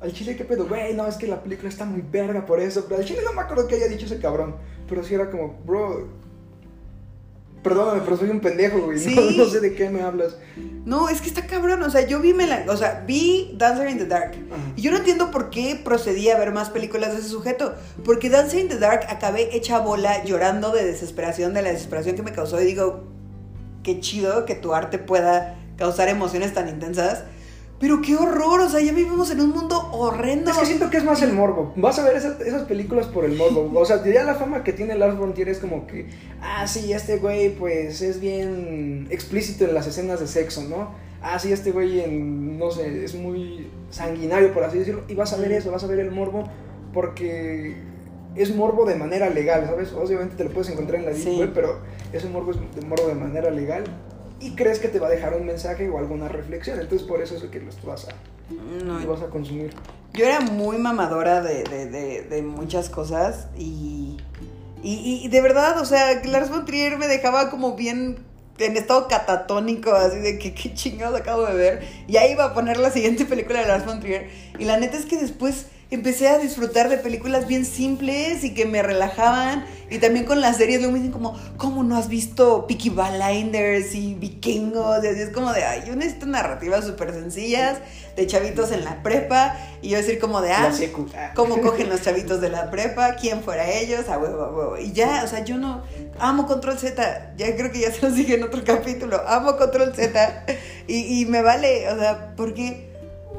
al chile, ¿qué pedo? Güey, no, es que la película está muy verga por eso. Pero al chile no me acuerdo que haya dicho ese cabrón. Pero sí era como, bro. Perdóname, pero soy un pendejo, güey. Sí. No, no sé de qué me hablas. No, es que está cabrón. O sea, yo vi, Mela- o sea, vi Dancer in the Dark. Ajá. Y yo no entiendo por qué procedí a ver más películas de ese sujeto. Porque Dancer in the Dark acabé hecha bola llorando de desesperación, de la desesperación que me causó. Y digo, qué chido que tu arte pueda causar emociones tan intensas. Pero qué horror, o sea, ya vivimos en un mundo horrendo. Es que siento que es más el morbo. Vas a ver esas, esas películas por el morbo. O sea, ya la fama que tiene Lars von Trier es como que, ah, sí, este güey, pues es bien explícito en las escenas de sexo, ¿no? Ah, sí, este güey, en, no sé, es muy sanguinario, por así decirlo. Y vas a ver eso, vas a ver el morbo, porque es morbo de manera legal, ¿sabes? Obviamente te lo puedes encontrar en la Deep Sí. Web, pero ese morbo es de morbo de manera legal. Y crees que te va a dejar un mensaje o alguna reflexión. Entonces, por eso es que los vas a, No, los vas a consumir. Yo era muy mamadora de, de, de, de muchas cosas y, y, y de verdad, o sea, Lars von Trier me dejaba como bien en estado catatónico, así de que qué chingados acabo de ver. Y ahí iba a poner la siguiente película de Lars von Trier. Y la neta es que después empecé a disfrutar de películas bien simples y que me relajaban. Y también con las series luego me dicen como, ¿cómo no has visto Peaky Blinders y Vikingos? Y así es como de, ay, yo necesito narrativas súper sencillas de chavitos en la prepa. Y yo decir como de, ah. Ah. cómo cogen los chavitos de la prepa, quién fuera ellos, a huevo, a huevo. Y ya, o sea, yo no amo Control Z, ya creo que ya se los dije en otro capítulo, amo Control Z y, y me vale, o sea, porque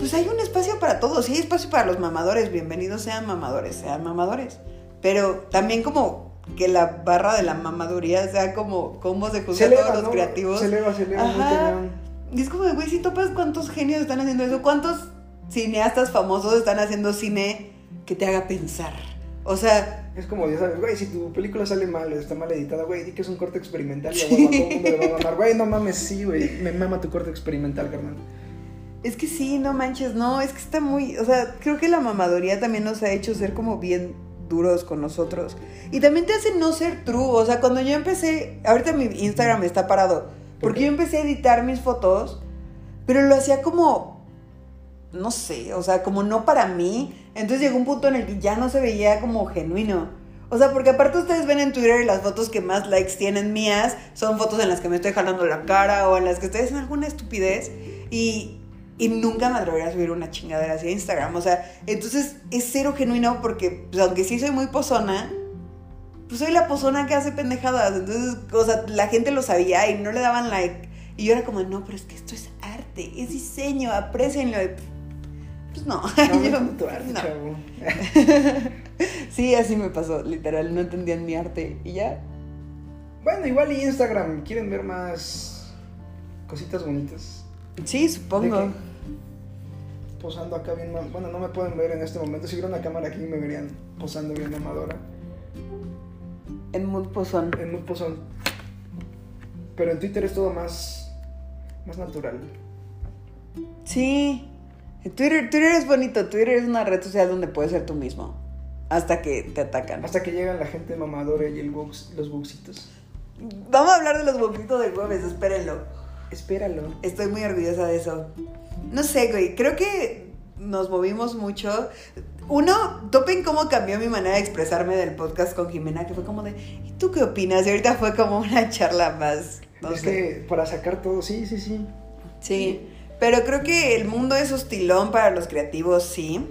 pues hay un espacio para todos, y hay espacio para los mamadores, bienvenidos sean mamadores, sean mamadores. Pero también como que la barra de la mamaduría sea como cómo se juzga a eleva, todos los ¿no? creativos. Se eleva, se eleva. Ajá. Y es como güey, si topas cuántos genios están haciendo eso, cuántos cineastas famosos están haciendo cine que te haga pensar. O sea, Es como, ya sabes, güey, si tu película sale mal, está mal editada, güey, di que es un corte experimental y a todo el mundo le va a mamar. Güey, no mames, sí, güey, me mama tu corte experimental, carnal. Es que sí, no manches, no, es que está muy, o sea, creo que la mamadoría también nos ha hecho ser como bien duros con nosotros. Y también te hace no ser true, o sea, cuando yo empecé, ahorita mi Instagram está parado, porque yo empecé a editar mis fotos, pero lo hacía como, no sé, o sea, como no para mí. Entonces llegó un punto en el que ya no se veía como genuino. O sea, porque aparte ustedes ven en Twitter las fotos que más likes tienen mías, son fotos en las que me estoy jalando la cara o en las que estoy haciendo alguna estupidez. Y, Y nunca me atrevería a subir una chingadera hacia Instagram. O sea, entonces es cero genuino porque, pues, aunque sí soy muy pozona, pues soy la pozona que hace pendejadas. Entonces, o sea, la gente lo sabía y no le daban like. Y yo era como, no, pero es que esto es arte, es diseño, aprecienlo. Pues no. No, yo- tu arte, no. chavo. Sí, así me pasó, literal, no entendían mi arte y ya. Bueno, igual y Instagram, ¿quieren ver más cositas bonitas? Sí, supongo. Posando acá bien Bueno, no me pueden ver en este momento. Si hubiera una cámara aquí me verían posando bien mamadora. En mood pozón. En muy posón. Pero en Twitter es todo más. más natural. Sí. Twitter, Twitter es bonito, Twitter es una red social donde puedes ser tú mismo. Hasta que te atacan. Hasta que llegan la gente mamadora y el bugs, los bugsitos. Vamos a hablar de los bobitos del jueves, espérenlo. Espéralo. Estoy muy orgullosa de eso. No sé, güey, creo que nos movimos mucho. Uno, topen cómo cambió mi manera de expresarme del podcast con Jimena, que fue como de, ¿y tú qué opinas? Y ahorita fue como una charla más, no es sé. que para sacar todo, sí, sí, sí. Sí, pero creo que el mundo es hostilón para los creativos, sí.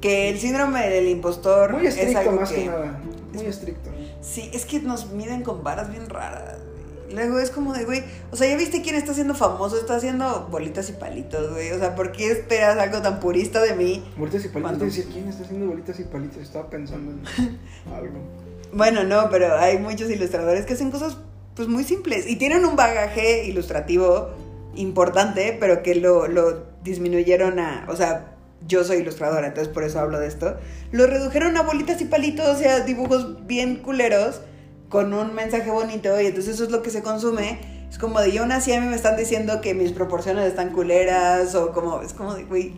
Que el síndrome del impostor Muy es estricto algo más que, que... nada. Muy estricto. Sí, es que nos miden con varas bien raras. Luego es como de, güey, o sea, ¿ya viste quién está siendo famoso? Está haciendo bolitas y palitos, güey. O sea, ¿por qué esperas algo tan purista de mí? Bolitas y palitos. ¿Cuándo? Te decía, ¿quién está haciendo bolitas y palitos? Estaba pensando en algo. Bueno, no, pero hay muchos ilustradores que hacen cosas pues muy simples y tienen un bagaje ilustrativo importante, pero que lo, lo disminuyeron a, o sea, yo soy ilustradora, entonces por eso hablo de esto, lo redujeron a bolitas y palitos, o sea, dibujos bien culeros con un mensaje bonito y entonces eso es lo que se consume. Es como de yo nací a mí me están diciendo que mis proporciones están culeras o como, es como de, güey,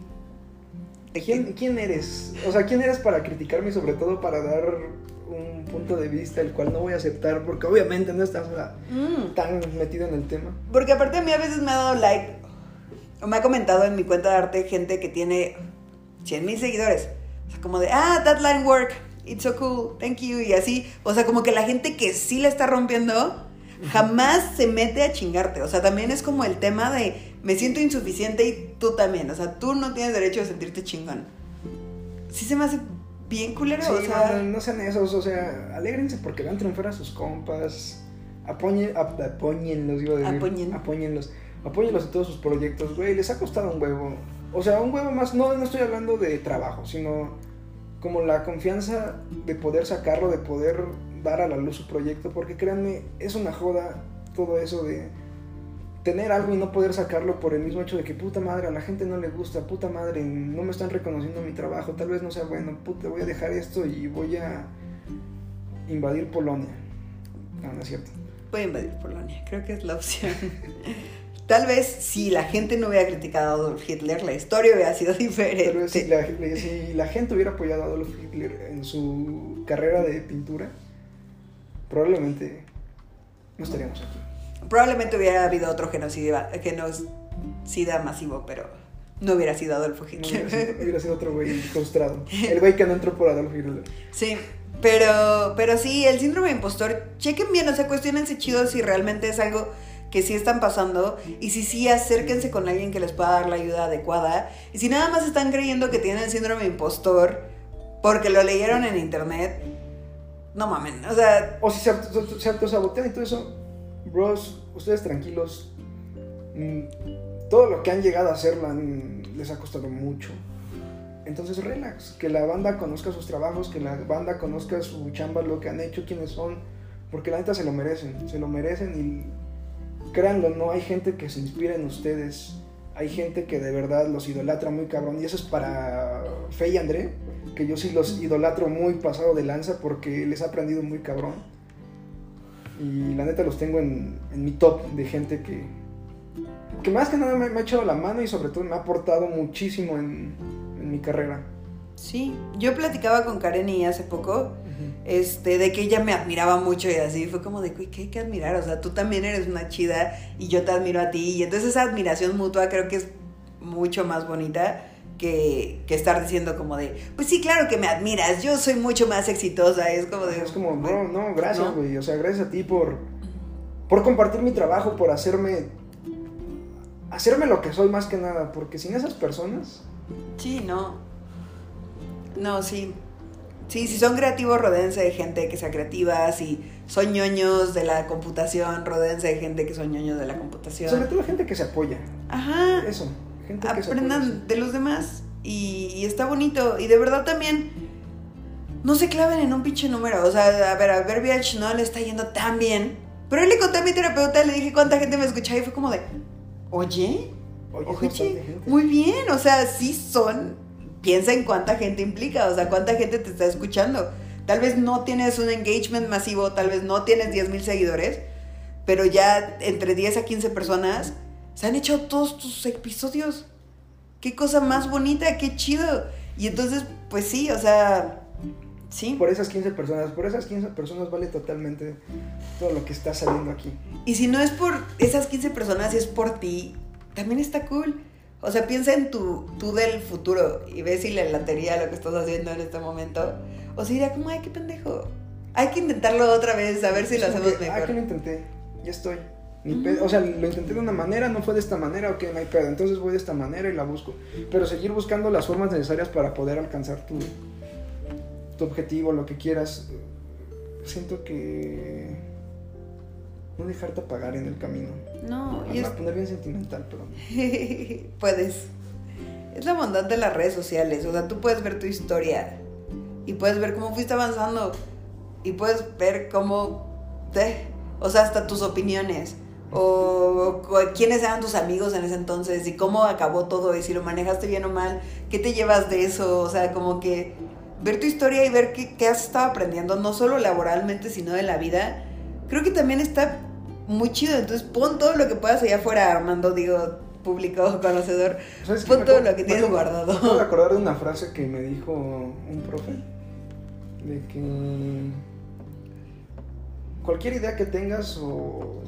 ¿de ¿Quién, ¿Quién eres? O sea, ¿quién eres para criticarme y sobre todo para dar un punto de vista el cual no voy a aceptar? Porque obviamente no estás Mm. tan metido en el tema. Porque aparte a mí a veces me ha dado like o me ha comentado en mi cuenta de arte gente que tiene 100 mil seguidores. O sea, como de, ah, that line work, it's so cool, thank you, y así. O sea, como que la gente que sí la está rompiendo jamás se mete a chingarte. O sea, también es como el tema de, me siento insuficiente y tú también. O sea, tú no tienes derecho a sentirte chingón. Sí se me hace bien culero, Sí, o sea... no, no sean esos, o sea, alégrense porque van a triunfar a sus compas. Apoyen, ap- apóñenlos, iba a decir. Apoyen. Apóñenlos. Apóyenlos en todos sus proyectos, güey. Les ha costado un huevo. O sea, un huevo más. No, no estoy hablando de trabajo, sino como la confianza de poder sacarlo, de poder dar a la luz su proyecto. Porque créanme, es una joda todo eso de tener algo y no poder sacarlo por el mismo hecho de que puta madre, a la gente no le gusta, puta madre, no me están reconociendo mi trabajo, tal vez no sea bueno, puta, voy a dejar esto y voy a invadir Polonia. No, no es cierto. Voy a invadir Polonia, creo que es la opción. Tal vez si la gente no hubiera criticado a Adolf Hitler, la historia hubiera sido diferente. Vez si la, si la gente hubiera apoyado a Adolf Hitler en su carrera de pintura, probablemente no estaríamos aquí. Probablemente hubiera habido otro genocidio, genocida masivo, pero no hubiera sido Adolfo No Hitler. hubiera, sido, hubiera sido otro güey frustrado. El güey que no entró por Adolf Hitler. Sí, pero, pero sí, el síndrome de impostor, chequen bien, o sea, cuestionense chido si realmente es algo que sí están pasando y si sí, acérquense con alguien que les pueda dar la ayuda adecuada. Y si nada más están creyendo que tienen síndrome impostor porque lo leyeron en internet, no mamen, o sea, O si se, se autosabotean y todo eso, bros, ustedes tranquilos. Mm, Todo lo que han llegado a hacer les ha costado mucho. Entonces, relax. Que la banda conozca sus trabajos, que la banda conozca su chamba, lo que han hecho, quiénes son. Porque la neta se lo merecen. Se lo merecen y créanlo, no hay gente que se inspire en ustedes. Hay gente que de verdad los idolatra muy cabrón. Y eso es para Fe y André, que yo sí los idolatro muy pasado de lanza porque les he aprendido muy cabrón. Y la neta los tengo en, mi top de gente que, que más que nada me, ha echado la mano y sobre todo me ha aportado muchísimo en, en mi carrera. sí. Yo platicaba con Kareni hace poco este, de que ella me admiraba mucho y así, fue como de, "Güey, ¿qué hay que admirar? O sea, tú también eres una chida y yo te admiro a ti. Y entonces esa admiración mutua creo que es mucho más bonita que, que estar diciendo como de, pues sí, claro que me admiras, yo soy mucho más exitosa. Es como de... Es como, "Güey, bro, no, gracias, ¿no? güey. O sea, gracias a ti por, por compartir mi trabajo, por hacerme hacerme lo que soy más que nada, porque sin esas personas... Sí, no. No, sí. Sí, si son creativos, rodéense de gente que sea creativa. Si son ñoños de la computación, rodéense de gente que son ñoños de la computación. Sobre todo gente que se apoya. Ajá. Eso. Gente que se Aprendan apoya. de los demás. Y, y está bonito. Y de verdad también, no se claven en un pinche número. O sea, a ver, a Verbiage no le está yendo tan bien. Pero él le conté a mi terapeuta, le dije cuánta gente me escuchaba y fue como de, oye, Oye, Oye, muy bien, o sea, sí son. Piensa en cuánta gente implica, o sea, cuánta gente te está escuchando. Tal vez no tienes un engagement masivo, tal vez no tienes 10 mil seguidores, pero ya entre 10 a 15 personas se han hecho todos tus episodios. Qué cosa más bonita, qué chido. Y entonces, pues sí, o sea, sí. Por esas 15 personas, por esas 15 personas vale totalmente todo lo que está saliendo aquí. Y si no es por esas 15 personas, si es por ti, también está cool. O sea, piensa en tu tú del futuro y ves si le latería lo que estás haciendo en este momento. O si dirá como, ay, qué pendejo. Hay que intentarlo otra vez, a ver si lo hacemos que, Ah, que lo mejor. intenté, ya estoy. Ni. O sea, lo intenté de una manera, no fue de esta manera, ok, no hay pedo. Entonces voy de esta manera y la busco. Pero seguir buscando las formas necesarias para poder alcanzar tu, tu objetivo, lo que quieras. Siento que. No dejarte apagar en el camino. No, Me y voy es... a poner bien sentimental, pero. puedes. Es la bondad de las redes sociales. O sea, tú puedes ver tu historia y puedes ver cómo fuiste avanzando y puedes ver cómo te, o sea, hasta tus opiniones o quiénes eran tus amigos en ese entonces y cómo acabó todo y si lo manejaste bien o mal, qué te llevas de eso, o sea, como que ver tu historia y ver qué, qué has estado aprendiendo, no solo laboralmente, sino de la vida, creo que también está muy chido. Entonces pon todo lo que puedas allá afuera, Armando, digo, público conocedor. Pon todo lo que tienes guardado. Me de acordar de una frase que me dijo un profe. De que cualquier idea que tengas o,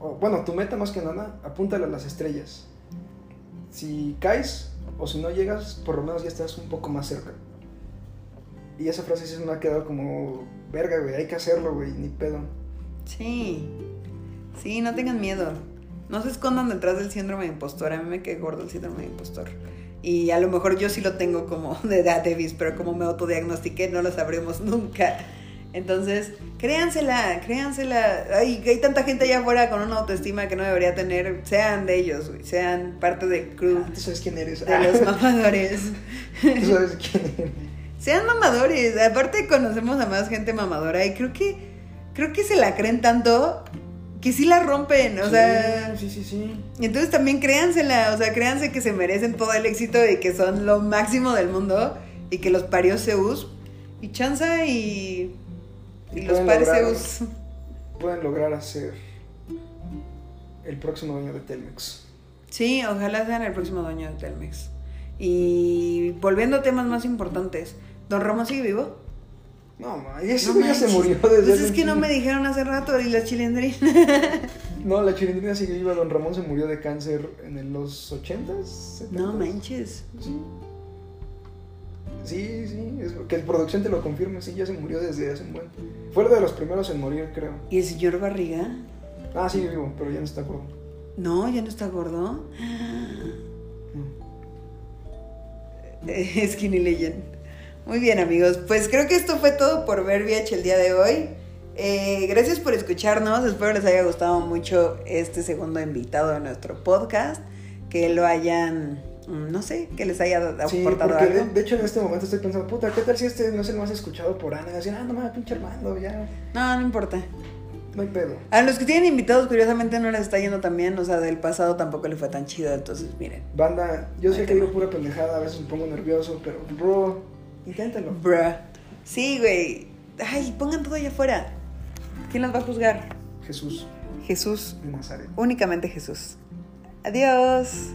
o- bueno, tu meta más que nada, apúntale a las estrellas. Si caes o si no llegas, por lo menos ya estás un poco más cerca. Y esa frase sí me ha quedado como, verga, güey, hay que hacerlo, güey, ni pedo. Sí, sí, no tengan miedo. No se escondan detrás del síndrome de impostor. A mí me quedé gordo el síndrome de impostor. Y a lo mejor yo sí lo tengo como de edad Davis, pero como me autodiagnostiqué no lo sabremos nunca. Entonces, créansela, créansela. Ay, hay tanta gente allá afuera con una autoestima que no debería tener. Sean de ellos, güey. Sean parte del crew Ah, ¿Tú sabes quién eres? de los mamadores. ¿Tú sabes quién eres? Sean mamadores. Aparte conocemos a más gente mamadora y creo que creo que se la creen tanto que sí la rompen, o Sí, sea, sí, sí, sí. y entonces también créansela, o sea, créanse que se merecen todo el éxito y que son lo máximo del mundo y que los parió Zeus y Chanza y y Y los pares lograr- Zeus. pueden lograr hacer el próximo dueño de Telmex. Sí, ojalá sean el próximo dueño de Telmex. Y volviendo a temas más importantes, ¿Don Ramón sigue vivo? No, ma, ese No ya se murió desde Pues es que no me dijeron hace rato y la chilindrina. No, la chilindrina sigue viva. Don Ramón se murió de cáncer en los 80s. 70s. No manches. Sí. Sí, sí, es que el producción te lo confirme, sí, ya se murió desde hace un buen. Fue de los primeros en morir, creo. ¿Y el señor Barriga? Ah, sigue vivo, pero ya no está gordo. No, ya no está gordo. Mm. Skinny Legend. Muy bien, amigos. Pues creo que esto fue todo por ver VH el día de hoy. Eh, gracias por escucharnos. Espero les haya gustado mucho este segundo invitado de nuestro podcast. Que lo hayan, mm, no sé, que les haya Sí, aportado porque algo. de hecho en este momento estoy pensando, puta, ¿qué tal si este no es el más escuchado por Ana? Decían, ah, no mames, pinche Armando, ya, No, no importa. no hay pedo. A los que tienen invitados, curiosamente, no les está yendo tan bien. O sea, del pasado tampoco le fue tan chido. Entonces, miren. Banda, yo sé Ay, que digo pura pendejada, a veces me pongo nervioso, pero bro, inténtalo. Bruh. Sí, güey. Ay, pongan todo allá afuera. ¿Quién los va a juzgar? Jesús Jesús. de Nazaret. Únicamente Jesús. Adiós.